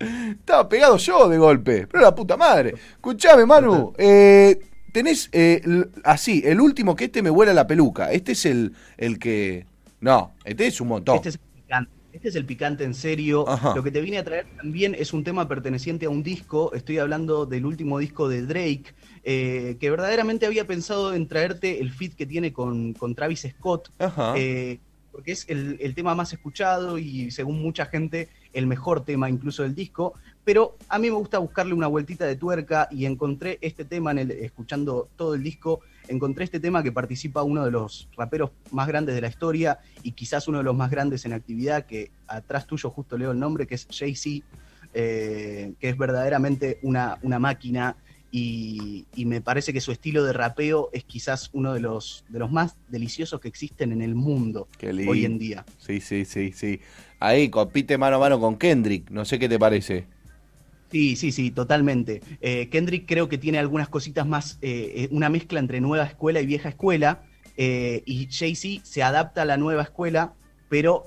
S4: estaba pegado yo de golpe, pero la puta madre. Escuchame, Manu, eh, tenés eh, así, el último que este me vuela la peluca. Este es el, el que. No, este es un montón.
S15: Este es el picante. Este es el picante en serio.
S4: Ajá.
S15: Lo que te vine a traer también es un tema perteneciente a un disco. Estoy hablando del último disco de Drake, eh, que verdaderamente había pensado en traerte el feat que tiene con, con Travis Scott,
S4: Ajá.
S15: eh, porque es el, tema más escuchado y según mucha gente el mejor tema incluso del disco. Pero a mí me gusta buscarle una vueltita de tuerca y encontré este tema en el, escuchando todo el disco. Encontré este tema que participa uno de los raperos más grandes de la historia y quizás uno de los más grandes en actividad, que atrás tuyo justo leo el nombre, que es Jay-Z, eh, que es verdaderamente una, una máquina y, y me parece que su estilo de rapeo es quizás uno de los, de los más deliciosos que existen en el mundo hoy en día.
S4: Sí, sí, sí, sí. Ahí compite mano a mano con Kendrick. No sé qué te parece.
S15: Sí, sí, sí, totalmente. Eh, Kendrick creo que tiene algunas cositas más, eh, eh, una mezcla entre nueva escuela y vieja escuela, eh, y Jay-Z se adapta a la nueva escuela, pero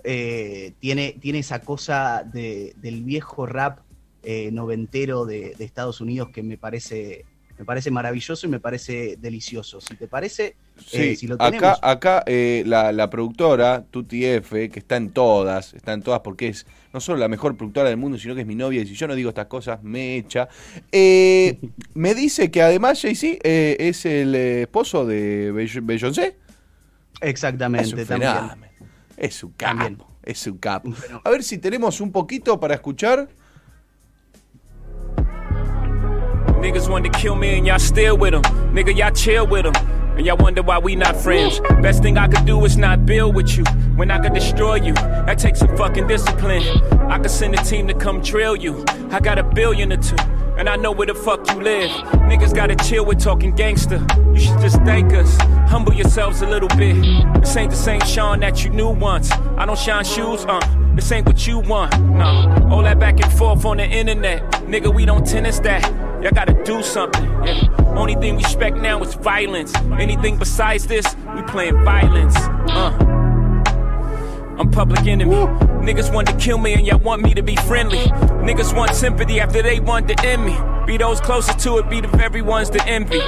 S15: tiene, tiene esa cosa de- del viejo rap eh, noventero de, de Estados Unidos que me parece, me parece maravilloso y me parece delicioso. Si te parece,
S4: Sí,
S15: eh, si lo tenemos,
S4: acá, acá eh, la, la productora, Tuti F, que está en todas, está en todas porque es no solo la mejor productora del mundo, sino que es mi novia, y si yo no digo estas cosas, me echa. Me dice que además Jay-Z es el esposo de Bey- Beyoncé.
S15: exactamente,
S4: Es un
S15: también.
S4: Es un capo. Es un capo. A ver si tenemos un poquito para escuchar.
S17: Niggas wanted to kill me and y'all still with them. Nigga, y'all chill with them. And y'all wonder why we not friends. Best thing I could do is not build with you. When I could destroy you, that takes some fucking discipline. I could send a team to come drill you. I got a billion or two, and I know where the fuck you live. Niggas gotta chill with talking gangster. You should just thank us. Humble yourselves a little bit. This ain't the same Sean that you knew once. I don't shine shoes, uh. This ain't what you want, no. All that back and forth on the internet. Nigga, we don't tennis that. Y'all gotta do something. Yeah. Only thing we expect now is violence. Anything besides this, we playing violence. Uh. I'm public enemy. Niggas want to kill me and y'all want me to be friendly. Niggas want sympathy after they want to end me. Be those closest to it, be the very ones to envy.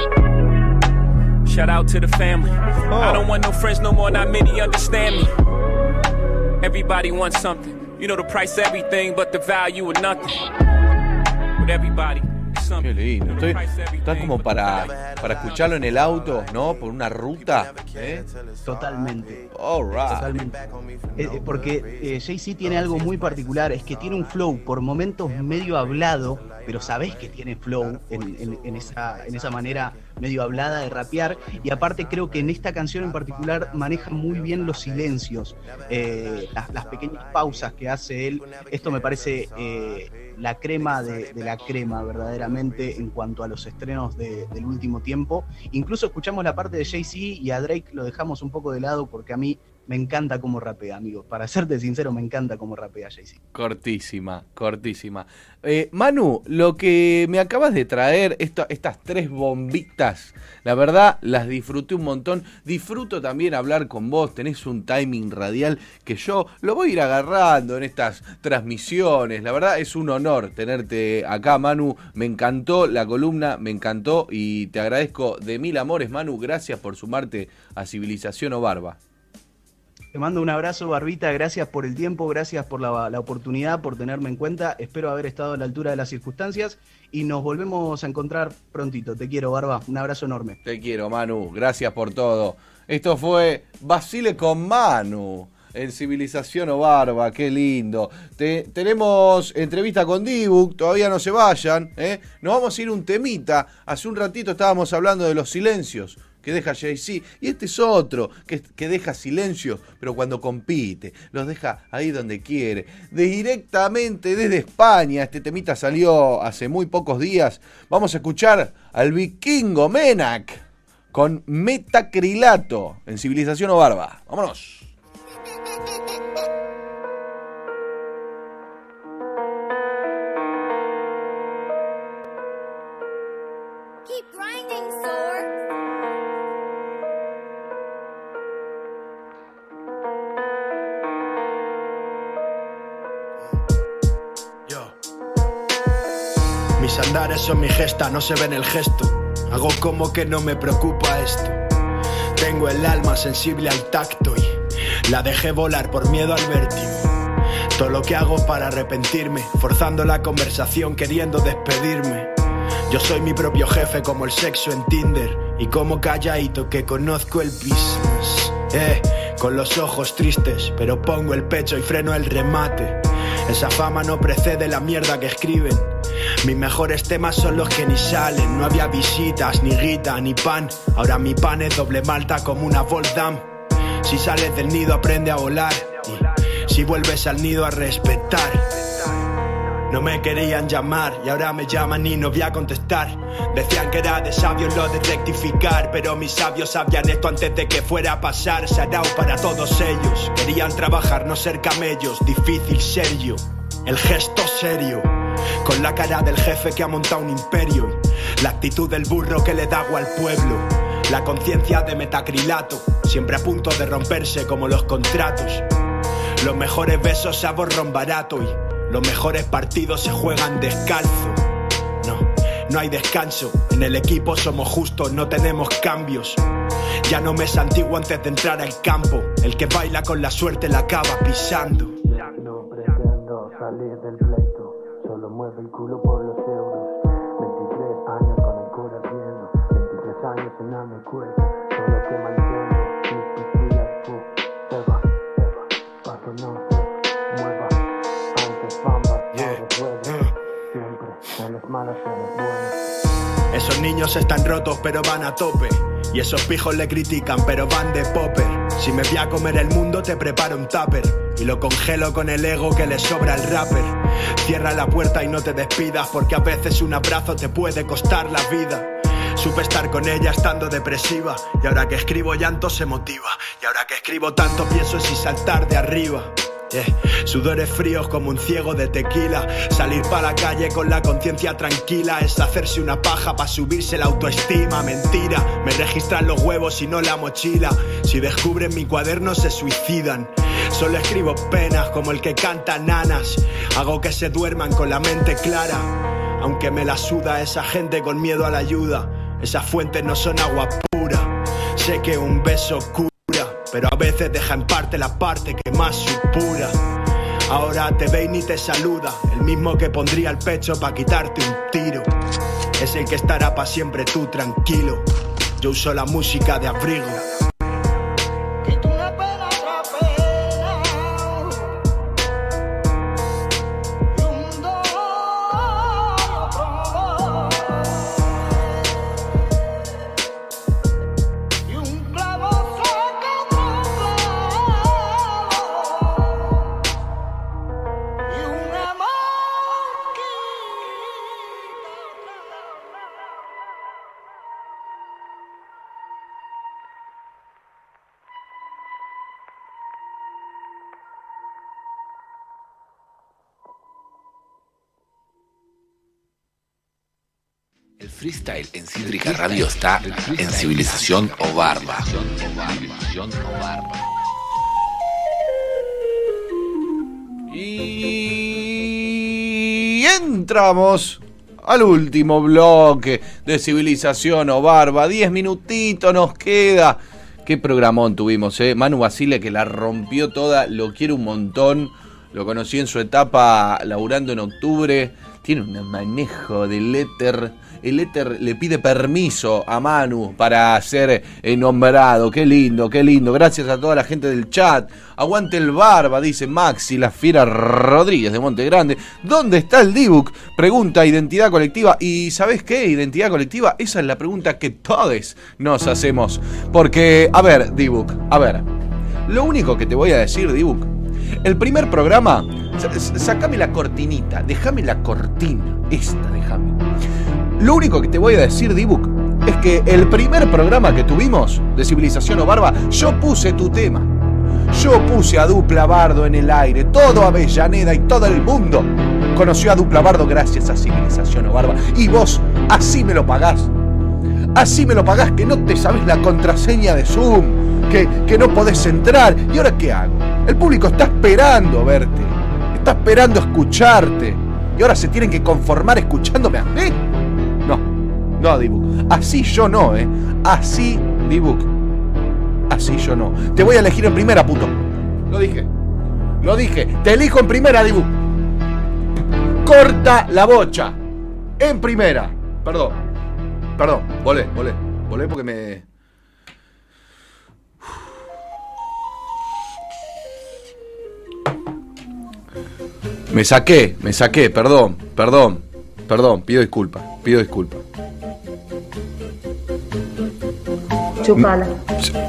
S17: Shout out to the family. Oh. I don't want no friends no more, not many understand me. Everybody wants something. You know the price everything, but the value of nothing. With everybody.
S4: Qué lindo. Estoy, está como para, para escucharlo en el auto, ¿no? Por una ruta. ¿eh?
S15: Totalmente.
S4: All right.
S15: Totalmente. Eh, eh, porque eh, Jay-Z tiene algo muy particular, es que tiene un flow por momentos medio hablado, pero sabés que tiene flow en, en- en esa, en esa manera medio hablada de rapear. Y aparte creo que en esta canción en particular maneja muy bien los silencios, eh, las, pequeñas pausas que hace él. Esto me parece eh, la crema de, la crema verdaderamente en cuanto a los estrenos de- del último tiempo. Incluso escuchamos la parte de Jay-Z y a Drake lo dejamos un poco de lado porque a mí me encanta cómo rapea, amigo. Para serte sincero, me encanta cómo rapea Jay-Z.
S4: Cortísima, cortísima. Eh, Manu, lo que me acabas de traer, estas tres bombitas, la verdad las disfruté un montón. Disfruto también hablar con vos, tenés un timing radial que yo lo voy a ir agarrando en estas transmisiones. La verdad es un honor tenerte acá, Manu. Me encantó la columna, me encantó y te agradezco de mil amores, Manu. Gracias por sumarte a Civilización o Barba.
S15: Te mando un abrazo, Barbita. Gracias por el tiempo, gracias por la, oportunidad, por tenerme en cuenta. Espero haber estado a la altura de las circunstancias y nos volvemos a encontrar prontito. Te quiero, Barba. Un abrazo enorme.
S4: Te quiero, Manu. Gracias por todo. Esto fue Basile con Manu. En Civilización o Barba, qué lindo. Te- tenemos entrevista con Dibu, todavía no se vayan. ¿eh? Nos vamos a ir un temita. Hace un ratito estábamos hablando de los silencios que deja Jay-Z. Y este es otro que, que deja silencios, pero cuando compite, los deja ahí donde quiere. Directamente desde España, este temita salió hace muy pocos días. Vamos a escuchar al vikingo Menak con metacrilato en Civilización o Barba. Vámonos.
S14: Mis andares son mi gesta, no se ve en el gesto. Hago como que no me preocupa esto. Tengo el alma sensible al tacto y la dejé volar por miedo al vértigo. Todo lo que hago para arrepentirme, forzando la conversación, queriendo despedirme. Yo soy mi propio jefe como el sexo en Tinder y como calladito que conozco el business. Eh, con los ojos tristes, pero pongo el pecho y freno el remate. Esa fama no precede la mierda que escriben. Mis mejores temas son los que ni salen. No había visitas, ni guita, ni pan. Ahora mi pan es doble malta como una Voldam. Si sales del nido aprende a volar. Y si vuelves al nido a respetar. No me querían llamar y ahora me llaman y no voy a contestar. Decían que era de sabios lo de rectificar, pero mis sabios sabían esto antes de que fuera a pasar. Sarao para todos ellos. Querían trabajar, no ser camellos. Difícil ser yo. El gesto serio. Con la cara del jefe que ha montado un imperio. La actitud del burro que le da agua al pueblo. La conciencia de metacrilato. Siempre a punto de romperse como los contratos. Los mejores besos sabor ron barato y los mejores partidos se juegan descalzo. No, no hay descanso. En el equipo somos justos, no tenemos cambios. Ya no me es antiguo antes de entrar al campo. El que baila con la suerte la acaba pisando.
S18: No pretendo salir del mueve el culo por los euros. 23 años con el cura ardiendo, 23 años en la me cuesta, solo que mantengo mis pastillas, fu, se va, se va, pa' que no se mueva. Antes bamba, ahora duele, siempre en las malas en las buenas.
S14: Esos niños están rotos pero van a tope. Y esos pijos le critican pero van de popper. Si me voy a comer el mundo te preparo un tupper. Y lo congelo con el ego que le sobra al rapper. Cierra la puerta y no te despidas porque a veces un abrazo te puede costar la vida. Supe estar con ella estando depresiva y ahora que escribo llanto se motiva. Y ahora que escribo tanto pienso en si saltar de arriba. Sudores fríos como un ciego de tequila. Salir para la calle con la conciencia tranquila es hacerse una paja para subirse la autoestima. Mentira, me registran los huevos y no la mochila. Si descubren mi cuaderno se suicidan. Solo escribo penas como el que canta nanas. Hago que se duerman con la mente clara. Aunque me la suda esa gente con miedo a la ayuda. Esas fuentes no son agua pura. Sé que un beso cura, pero a veces deja en parte la parte que más supura.
S19: Ahora te ve y ni te saluda, el mismo que pondría el pecho para quitarte un tiro. Es el que estará para siempre tú tranquilo. Yo uso la música de abrigo.
S2: Freestyle en Cítrica Radio está en Civilización o Barba.
S4: Y entramos al último bloque de Civilización o Barba. Diez minutitos nos queda. Qué programón tuvimos, ¿eh? Manu Basile que la rompió toda, lo quiero un montón. Lo conocí en su etapa laburando en octubre. Tiene un manejo del éter. El éter le pide permiso a Manu para ser eh, nombrado. Qué lindo, qué lindo. Gracias a toda la gente del chat. Aguante el barba, dice Maxi, la fiera Rodríguez de Monte Grande. ¿Dónde está el Dibuc? Pregunta Identidad Colectiva. ¿Y sabes qué? Identidad Colectiva, esa es la pregunta que todos nos hacemos. Porque, a ver, Dibuc, a ver. Lo único que te voy a decir, Dibuc, el primer programa, sa- sacame la cortinita, déjame la cortina, esta déjame. Lo único que te voy a decir, Dibuc, es que el primer programa que tuvimos de Civilización o Barba, yo puse tu tema. Yo puse a Dupla Bardo en el aire, todo Avellaneda y todo el mundo conoció a Dupla Bardo gracias a Civilización o Barba. Y vos así me lo pagás. Así me lo pagás que no te sabes la contraseña de Zoom, que, que no podés entrar. ¿Y ahora qué hago? El público está esperando verte, está esperando escucharte. Y ahora se tienen que conformar escuchándome a mí. No, Dibuc. Así yo no, ¿eh? Así, Dibuc. Así yo no. Te voy a elegir en primera, puto. Lo dije. Lo dije. Te elijo en primera, Dibuc. Corta la bocha. En primera. Perdón. Perdón. Volé, volé. Volé porque me. Me saqué, me saqué, perdón, perdón, perdón, pido disculpas, pido disculpas.
S20: Chupala.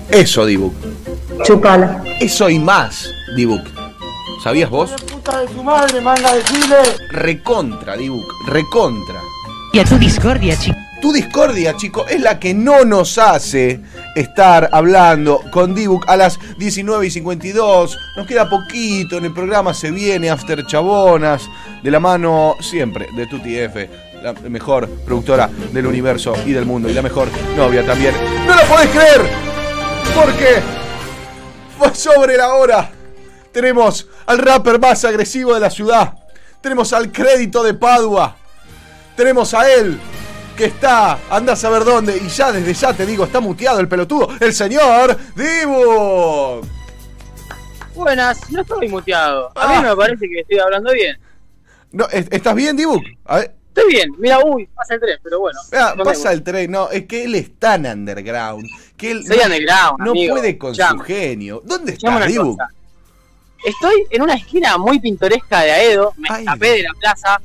S4: Eso, Dibuc.
S20: Chupala.
S4: Eso y más, Dibuc. ¿Sabías vos?
S20: Puta de su madre, manga de chile.
S4: Recontra, Dibuc, recontra.
S5: Y a tu discordia, chico.
S4: Tu discordia, chico, es la que no nos hace estar hablando con Dibuc a las 19 y 52. Nos queda poquito en el programa, se viene After Chabonas, de la mano siempre de Tuti F, la mejor productora del universo y del mundo, y la mejor novia también. ¡No lo podés creer! Porque fue sobre la hora. Tenemos al rapper más agresivo de la ciudad. Tenemos al crédito de Padua. Tenemos a él que está, anda a saber dónde, y ya desde ya te digo, está muteado el pelotudo, el señor Dibu.
S21: Buenas, no estoy muteado. A
S4: Ah.
S21: mí me parece que estoy hablando bien.
S4: No, ¿es- ¿Estás bien, Dibu? A ver,
S21: Estoy bien. Mira, uy, pasa el tren, pero bueno.
S4: ah,
S21: no
S4: pasa el tren, no, es que él es tan underground, que él
S21: Soy
S4: no,
S21: underground,
S4: no
S21: amigo.
S4: puede con su genio. ¿Dónde está Dibu?
S21: Estoy en una esquina muy pintoresca de Aedo. Me escapé de la plaza.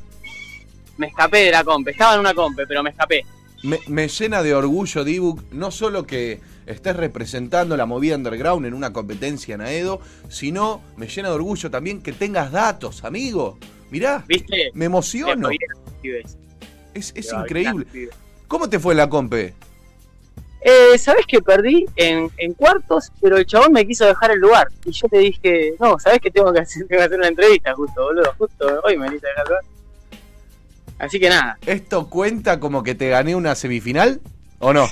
S21: Me escapé de la compe. Estaba en una compe, pero me escapé.
S4: Me, me llena de orgullo, Dibu, no solo que estés representando la movida underground en una competencia en Aedo, sino me llena de orgullo también que tengas datos, amigo. Mirá,
S21: ¿Viste?
S4: me emociono.
S21: Los pibes.
S4: Es, es increíble. ¿Cómo te fue la compe?
S21: Eh, ¿Sabés que perdí en, en cuartos? Pero el chabón me quiso dejar el lugar. Y yo te dije, no, ¿sabés que tengo que hacer, tengo que hacer una entrevista justo, boludo? Justo hoy me viniste a dejar el lugar. Así que nada,
S4: ¿Esto cuenta como que te gané una semifinal o no?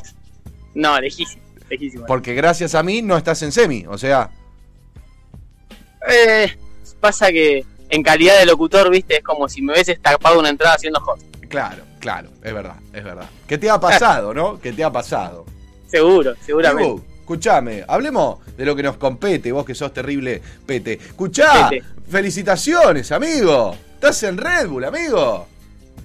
S21: no, lejísimo, lejísimo.
S4: Porque gracias a mí no estás en semi, o sea,
S21: Eh, pasa que en calidad de locutor, viste, es como si me hubieses tapado una entrada haciendo host.
S4: claro, claro, es verdad, es verdad. ¿Qué te ha pasado, no? ¿Qué te ha pasado?
S21: Seguro, seguramente.
S4: Dibu, escuchame, hablemos de lo que nos compete, vos que sos terrible pete. Escuchá,
S21: Pete.
S4: felicitaciones, amigo. Estás en Red Bull, amigo.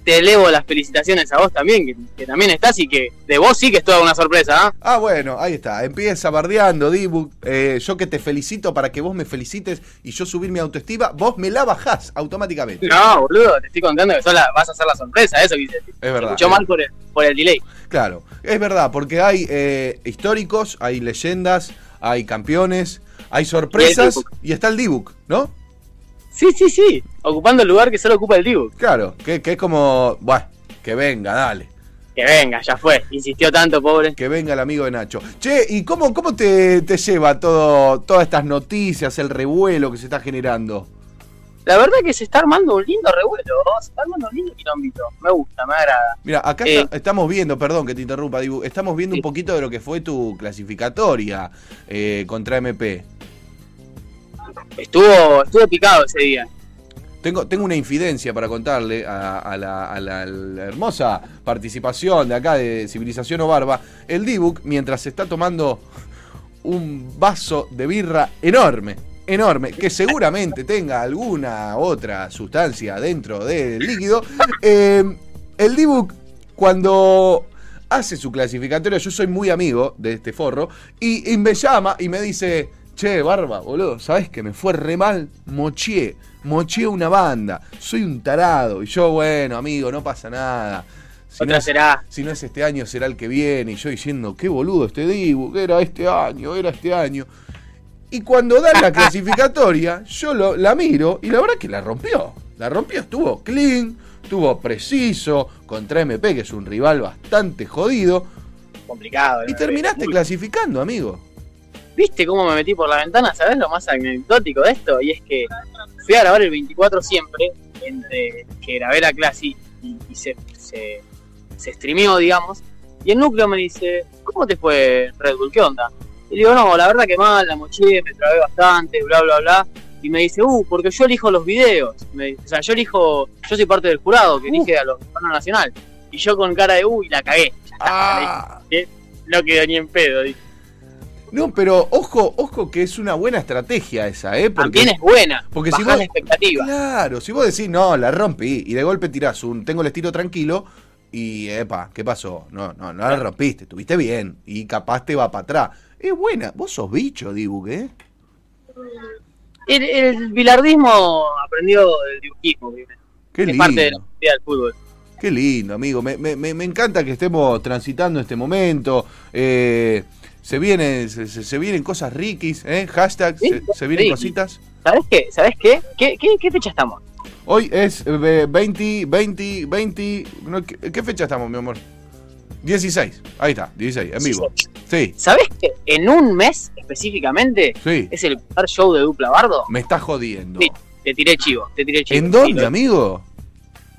S21: Te elevo las felicitaciones a vos también, que, que también estás y que de vos sí que es toda una sorpresa, ¿ah?
S4: Ah, bueno, ahí está. Empieza bardeando, Dibu. Eh, yo que te felicito para que vos me felicites y yo subir mi autoestima, vos me la bajás automáticamente.
S21: No, boludo, te estoy contando que sos la- vas a hacer la sorpresa, eso quise decir.
S4: Es verdad.
S21: Escuchó mal por el, por el delay.
S4: Claro, es verdad, porque hay eh, históricos, hay leyendas, hay campeones, hay sorpresas y, está el Dibuc, ¿no?
S21: Sí, sí, sí. Ocupando el lugar que solo ocupa el Dibu.
S4: Claro, que, que es como, bueno, que venga, dale.
S21: Que venga, ya fue. Insistió tanto, pobre.
S4: Que venga el amigo de Nacho. Che, ¿y cómo, cómo te, te lleva todo, todas estas noticias, el revuelo que se está generando?
S21: La verdad que se está armando un lindo revuelo. Se está armando un lindo quilombito. Me gusta, me agrada.
S4: Mira, acá
S21: Eh.
S4: está- estamos viendo, perdón que te interrumpa, Dibu, estamos viendo un poquito de lo que fue tu clasificatoria eh, contra MP.
S21: Estuvo, estuvo picado ese día.
S4: Tengo, tengo una infidencia para contarle a, la, hermosa participación de acá de Civilización o Barba. El Dibuc, mientras está tomando un vaso de birra enorme, enorme, que seguramente tenga alguna otra sustancia dentro del líquido, eh, el Dibuc, cuando hace su clasificatoria, yo soy muy amigo de este forro, y, y me llama y me dice, che, Barba, boludo, ¿sabes que me fue re mal? Mochié, mochié una banda, soy un tarado, y yo, bueno, amigo, no pasa nada. Si
S21: Otra
S4: no, es,
S21: será.
S4: si no es este año, será el que viene. Y yo diciendo, qué boludo este Dibu, que era este año, era este año. Y cuando dan la clasificatoria, yo lo- la miro y la verdad que la rompió. La rompió, estuvo clean, estuvo preciso, contra MP, que es un rival bastante jodido.
S21: Complicado.
S4: Y
S21: ¿no?
S4: terminaste clasificando, amigo.
S21: ¿Viste cómo me metí por la ventana? ¿Sabes lo más anecdótico de esto? Y es que fui a grabar el 24 siempre, entre que grabé la clase y, y se, se, se streameó, digamos. Y el núcleo me dice, ¿cómo te fue Red Bull? ¿Qué onda? Y digo, no, la verdad que mal, la moché, me trabé bastante, bla, bla, bla. Y me dice, uh, porque yo elijo los videos. Me dice, o sea, yo elijo, yo soy parte del jurado que elige a los hermanos nacional. Y yo con cara de, uy, la cagué. Ya está,
S4: Ah.
S21: No quedó ni en pedo. dije.
S4: No, pero ojo, ojo que es una buena estrategia esa, ¿eh? Porque,
S21: También es buena.
S4: Porque si vos,
S21: la expectativa.
S4: Claro, si vos decís, no, la rompí, y de golpe tirás un tengo el estilo tranquilo, y epa, ¿qué pasó? No, no, no la rompiste, estuviste bien, y capaz te va para atrás. Es buena, vos sos bicho, Dibu, ¿eh?
S21: El, el bilardismo aprendió del dibujismo, primero.
S4: Qué
S21: es
S4: lindo.
S21: parte de la del fútbol.
S4: Qué lindo, amigo. Me, me- me- me encanta que estemos transitando este momento. Eh, se, vienen, se, se- vienen cosas riquis, ¿eh? Hashtags, se, se vienen cositas.
S21: ¿Sabes qué? ¿Sabes qué? ¿Qué, qué, qué fecha estamos?
S4: Hoy es eh, 20, 20, 20. no, ¿qué, qué fecha estamos, mi amor? 16. Ahí está, 16, en vivo. Sí,
S21: ¿Sabes que en un mes específicamente
S4: sí.
S21: es el primer show de Dupla Bardo?
S4: Me está jodiendo.
S21: Sí, te tiré chivo, te tiré chivo.
S4: ¿En dónde, amigo?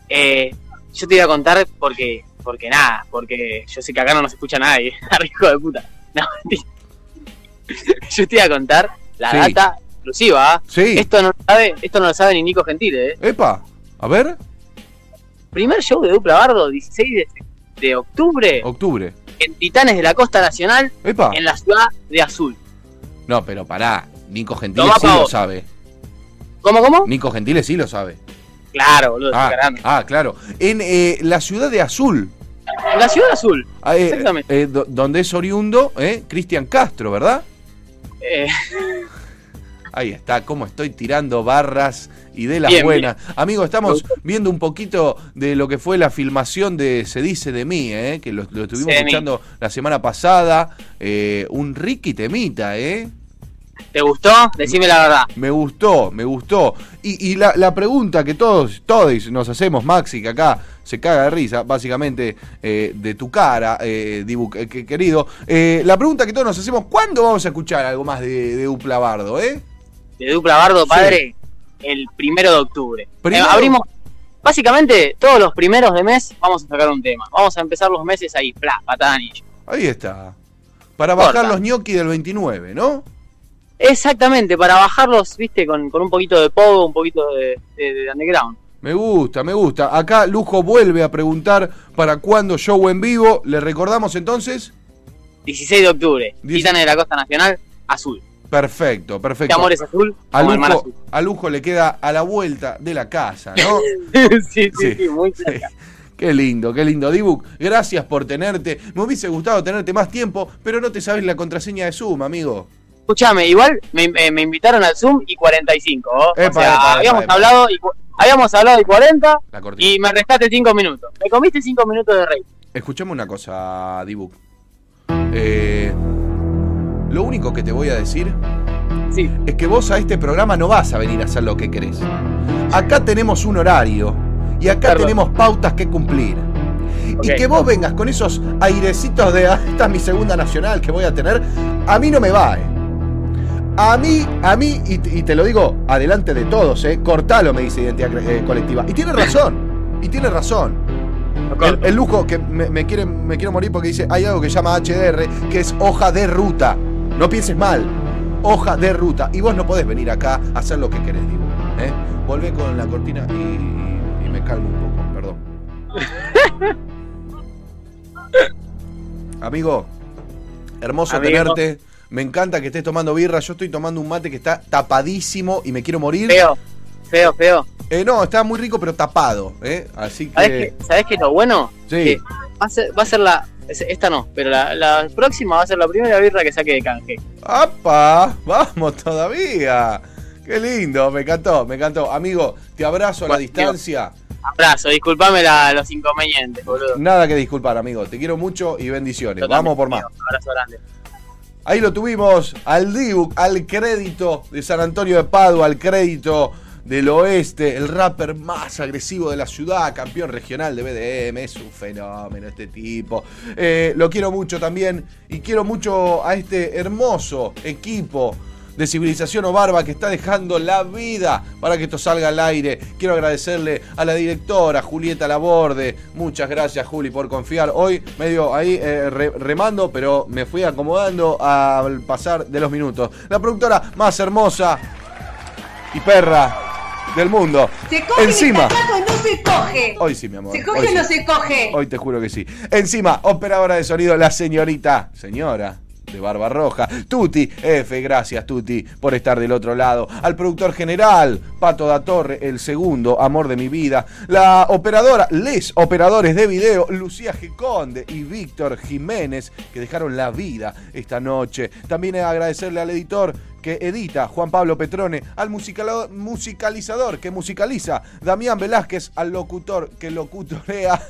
S21: Eh, yo te iba a contar porque, porque nada, porque yo sé que acá no nos escucha nadie, hijo de puta. No, yo te iba a contar la
S4: Sí.
S21: data exclusiva. ¿ah?
S4: Sí.
S21: Esto no lo sabe, esto no lo sabe ni Nico Gentile, ¿eh?
S4: Epa, a ver.
S21: Primer show de Dupla Bardo, 16 de, de octubre,
S4: Octubre.
S21: en Titanes de la Costa Nacional,
S4: Epa.
S21: en la ciudad de Azul.
S4: No, pero pará. Nico Gentile
S21: Tomá
S4: sí lo sabe.
S21: ¿Cómo, cómo?
S4: Nico Gentile sí lo sabe.
S21: Claro, boludo,
S4: Ah, ah, claro. En eh, la ciudad de Azul.
S21: La ciudad Azul,
S4: Ah, eh,
S21: Exactamente.
S4: eh, do- donde es oriundo, eh, Cristian Castro, ¿verdad?
S21: eh,
S4: Ahí está, cómo estoy tirando barras y de las
S21: Bien,
S4: buenas. Amigo, estamos viendo un poquito de lo que fue la filmación de Se dice de mí, eh, que lo, lo estuvimos escuchando la semana pasada. Eh, un Ricky temita, ¿eh?
S21: ¿Te gustó? Decime la verdad.
S4: Me gustó, me gustó. Y, y la, la pregunta que todos, todos nos hacemos, Maxi, que acá se caga de risa, básicamente, eh, de tu cara, eh, Dibu, eh, que- querido. eh, la pregunta que todos nos hacemos, ¿cuándo vamos a escuchar algo más de, de Dupla Bardo, eh?
S21: De Dupla Bardo, padre, el primero de octubre.
S4: Primero.
S21: Eh, abrimos, básicamente, todos los primeros de mes vamos a sacar un tema. Vamos a empezar los meses ahí, pla, patada anillo.
S4: Ahí está. Para bajar los gnocchi del 29, ¿no?
S21: Exactamente, para bajarlos, viste, con, con un poquito de pogo, un poquito de, de- de underground.
S4: Me gusta, me gusta. Acá Lujo vuelve a preguntar para cuándo show en vivo. ¿Le recordamos entonces?
S21: 16 de octubre. Titanes de la Costa Nacional, azul.
S4: Perfecto, perfecto.
S21: ¿Qué amor es azul?
S4: A lujo,
S21: azul.
S4: a lujo le queda a la vuelta de la casa, ¿no?
S21: sí, sí, sí, muy cerca.
S4: Qué lindo, qué lindo. Dibu, gracias por tenerte. Me hubiese gustado tenerte más tiempo, pero no te sabes la contraseña de Zoom, amigo.
S21: Escuchame, igual me, eh, me invitaron al Zoom y 45. ¿oh?
S4: Epa,
S21: o sea,
S4: epa,
S21: habíamos,
S4: epa.
S21: Hablado y, habíamos hablado de 40
S4: La cortina.
S21: y me restaste 5 minutos. Me comiste 5 minutos de rey.
S4: Escuchame una cosa, Dibu. Eh, lo único que te voy a decir es que vos a este programa no vas a venir a hacer lo que querés. Acá tenemos un horario y acá tenemos pautas que cumplir. Y que vos vengas con esos airecitos de "Ah, esta es mi segunda nacional que voy a tener, a mí no me va, eh. A mí, a mí, y, te- y te lo digo adelante de todos, eh, cortalo, me dice Identidad eh, Colectiva. Y tiene razón, y tiene razón. El, el lujo que me, me quiere, me quiero morir porque dice, hay algo que se llama HDR, que es hoja de ruta. No pienses mal, hoja de ruta. Y vos no podés venir acá a hacer lo que querés, digo. ¿eh? Volvé con la cortina y, y- y me calmo un poco, perdón. Amigo, hermoso
S21: Amigo.
S4: tenerte. Me encanta que estés tomando birra. Yo estoy tomando un mate que está tapadísimo y me quiero morir.
S21: Feo, feo, feo.
S4: Eh, no, está muy rico, pero tapado. ¿eh? Así
S21: ¿Sabés
S4: que.
S21: qué, ¿Sabés qué es lo bueno?
S4: Sí.
S21: Que va, a ser, va a ser la. es- Esta no, pero la, la próxima va a ser la primera birra que saque de canje.
S4: ¡Apa! ¡Vamos todavía! ¡Qué lindo! Me encantó, me encantó. Amigo, te abrazo a la distancia.
S21: Abrazo, disculpame la- los inconvenientes, boludo.
S4: Nada que disculpar, amigo. Te quiero mucho y bendiciones.
S21: Yo
S4: Vamos
S21: también,
S4: por más.
S21: amigo. Abrazo grande.
S4: Ahí lo tuvimos al Dibu, al crédito de San Antonio de Padua, al crédito del oeste, el rapper más agresivo de la ciudad, campeón regional de BDM, es un fenómeno este tipo. Eh, lo quiero mucho también y quiero mucho a este hermoso equipo de Civilización o Barba que está dejando la vida para que esto salga al aire. Quiero agradecerle a la directora Julieta Laborde. Muchas gracias, Juli, por confiar. Hoy medio ahí eh, re- remando, pero me fui acomodando al pasar de los minutos. La productora más hermosa y perra del mundo.
S20: Se coge
S4: Encima.
S20: el no se coge.
S4: Hoy sí, mi amor.
S20: ¿Se coge
S4: hoy
S20: o no se coge?
S4: Hoy te juro que sí. Encima, operadora de sonido, la señorita, señora de Barba Roja, Tuti, F, gracias Tuti por estar del otro lado. Al productor general, Pato da Torre, el segundo, amor de mi vida. La operadora, les operadores de video, Lucía G. Y Víctor Jiménez, que dejaron la vida esta noche. También agradecerle al editor que edita Juan Pablo Petrone, al musicalizador que musicaliza Damián Velázquez, al locutor que locutorea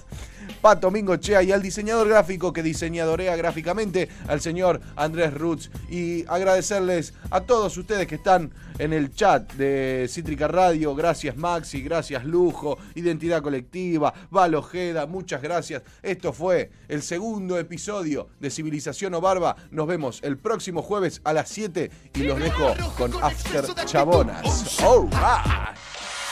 S4: Pato Mingochea y al diseñador gráfico que diseñadorea gráficamente al señor Andrés Roots. Y agradecerles a todos ustedes que están en el chat de Cítrica Radio. Gracias Maxi, gracias Lujo, Identidad Colectiva, Valojeda, muchas gracias. Esto fue el segundo episodio de Civilización o Barba. Nos vemos el próximo jueves a las 7 y los dejo con After Chabonas. All.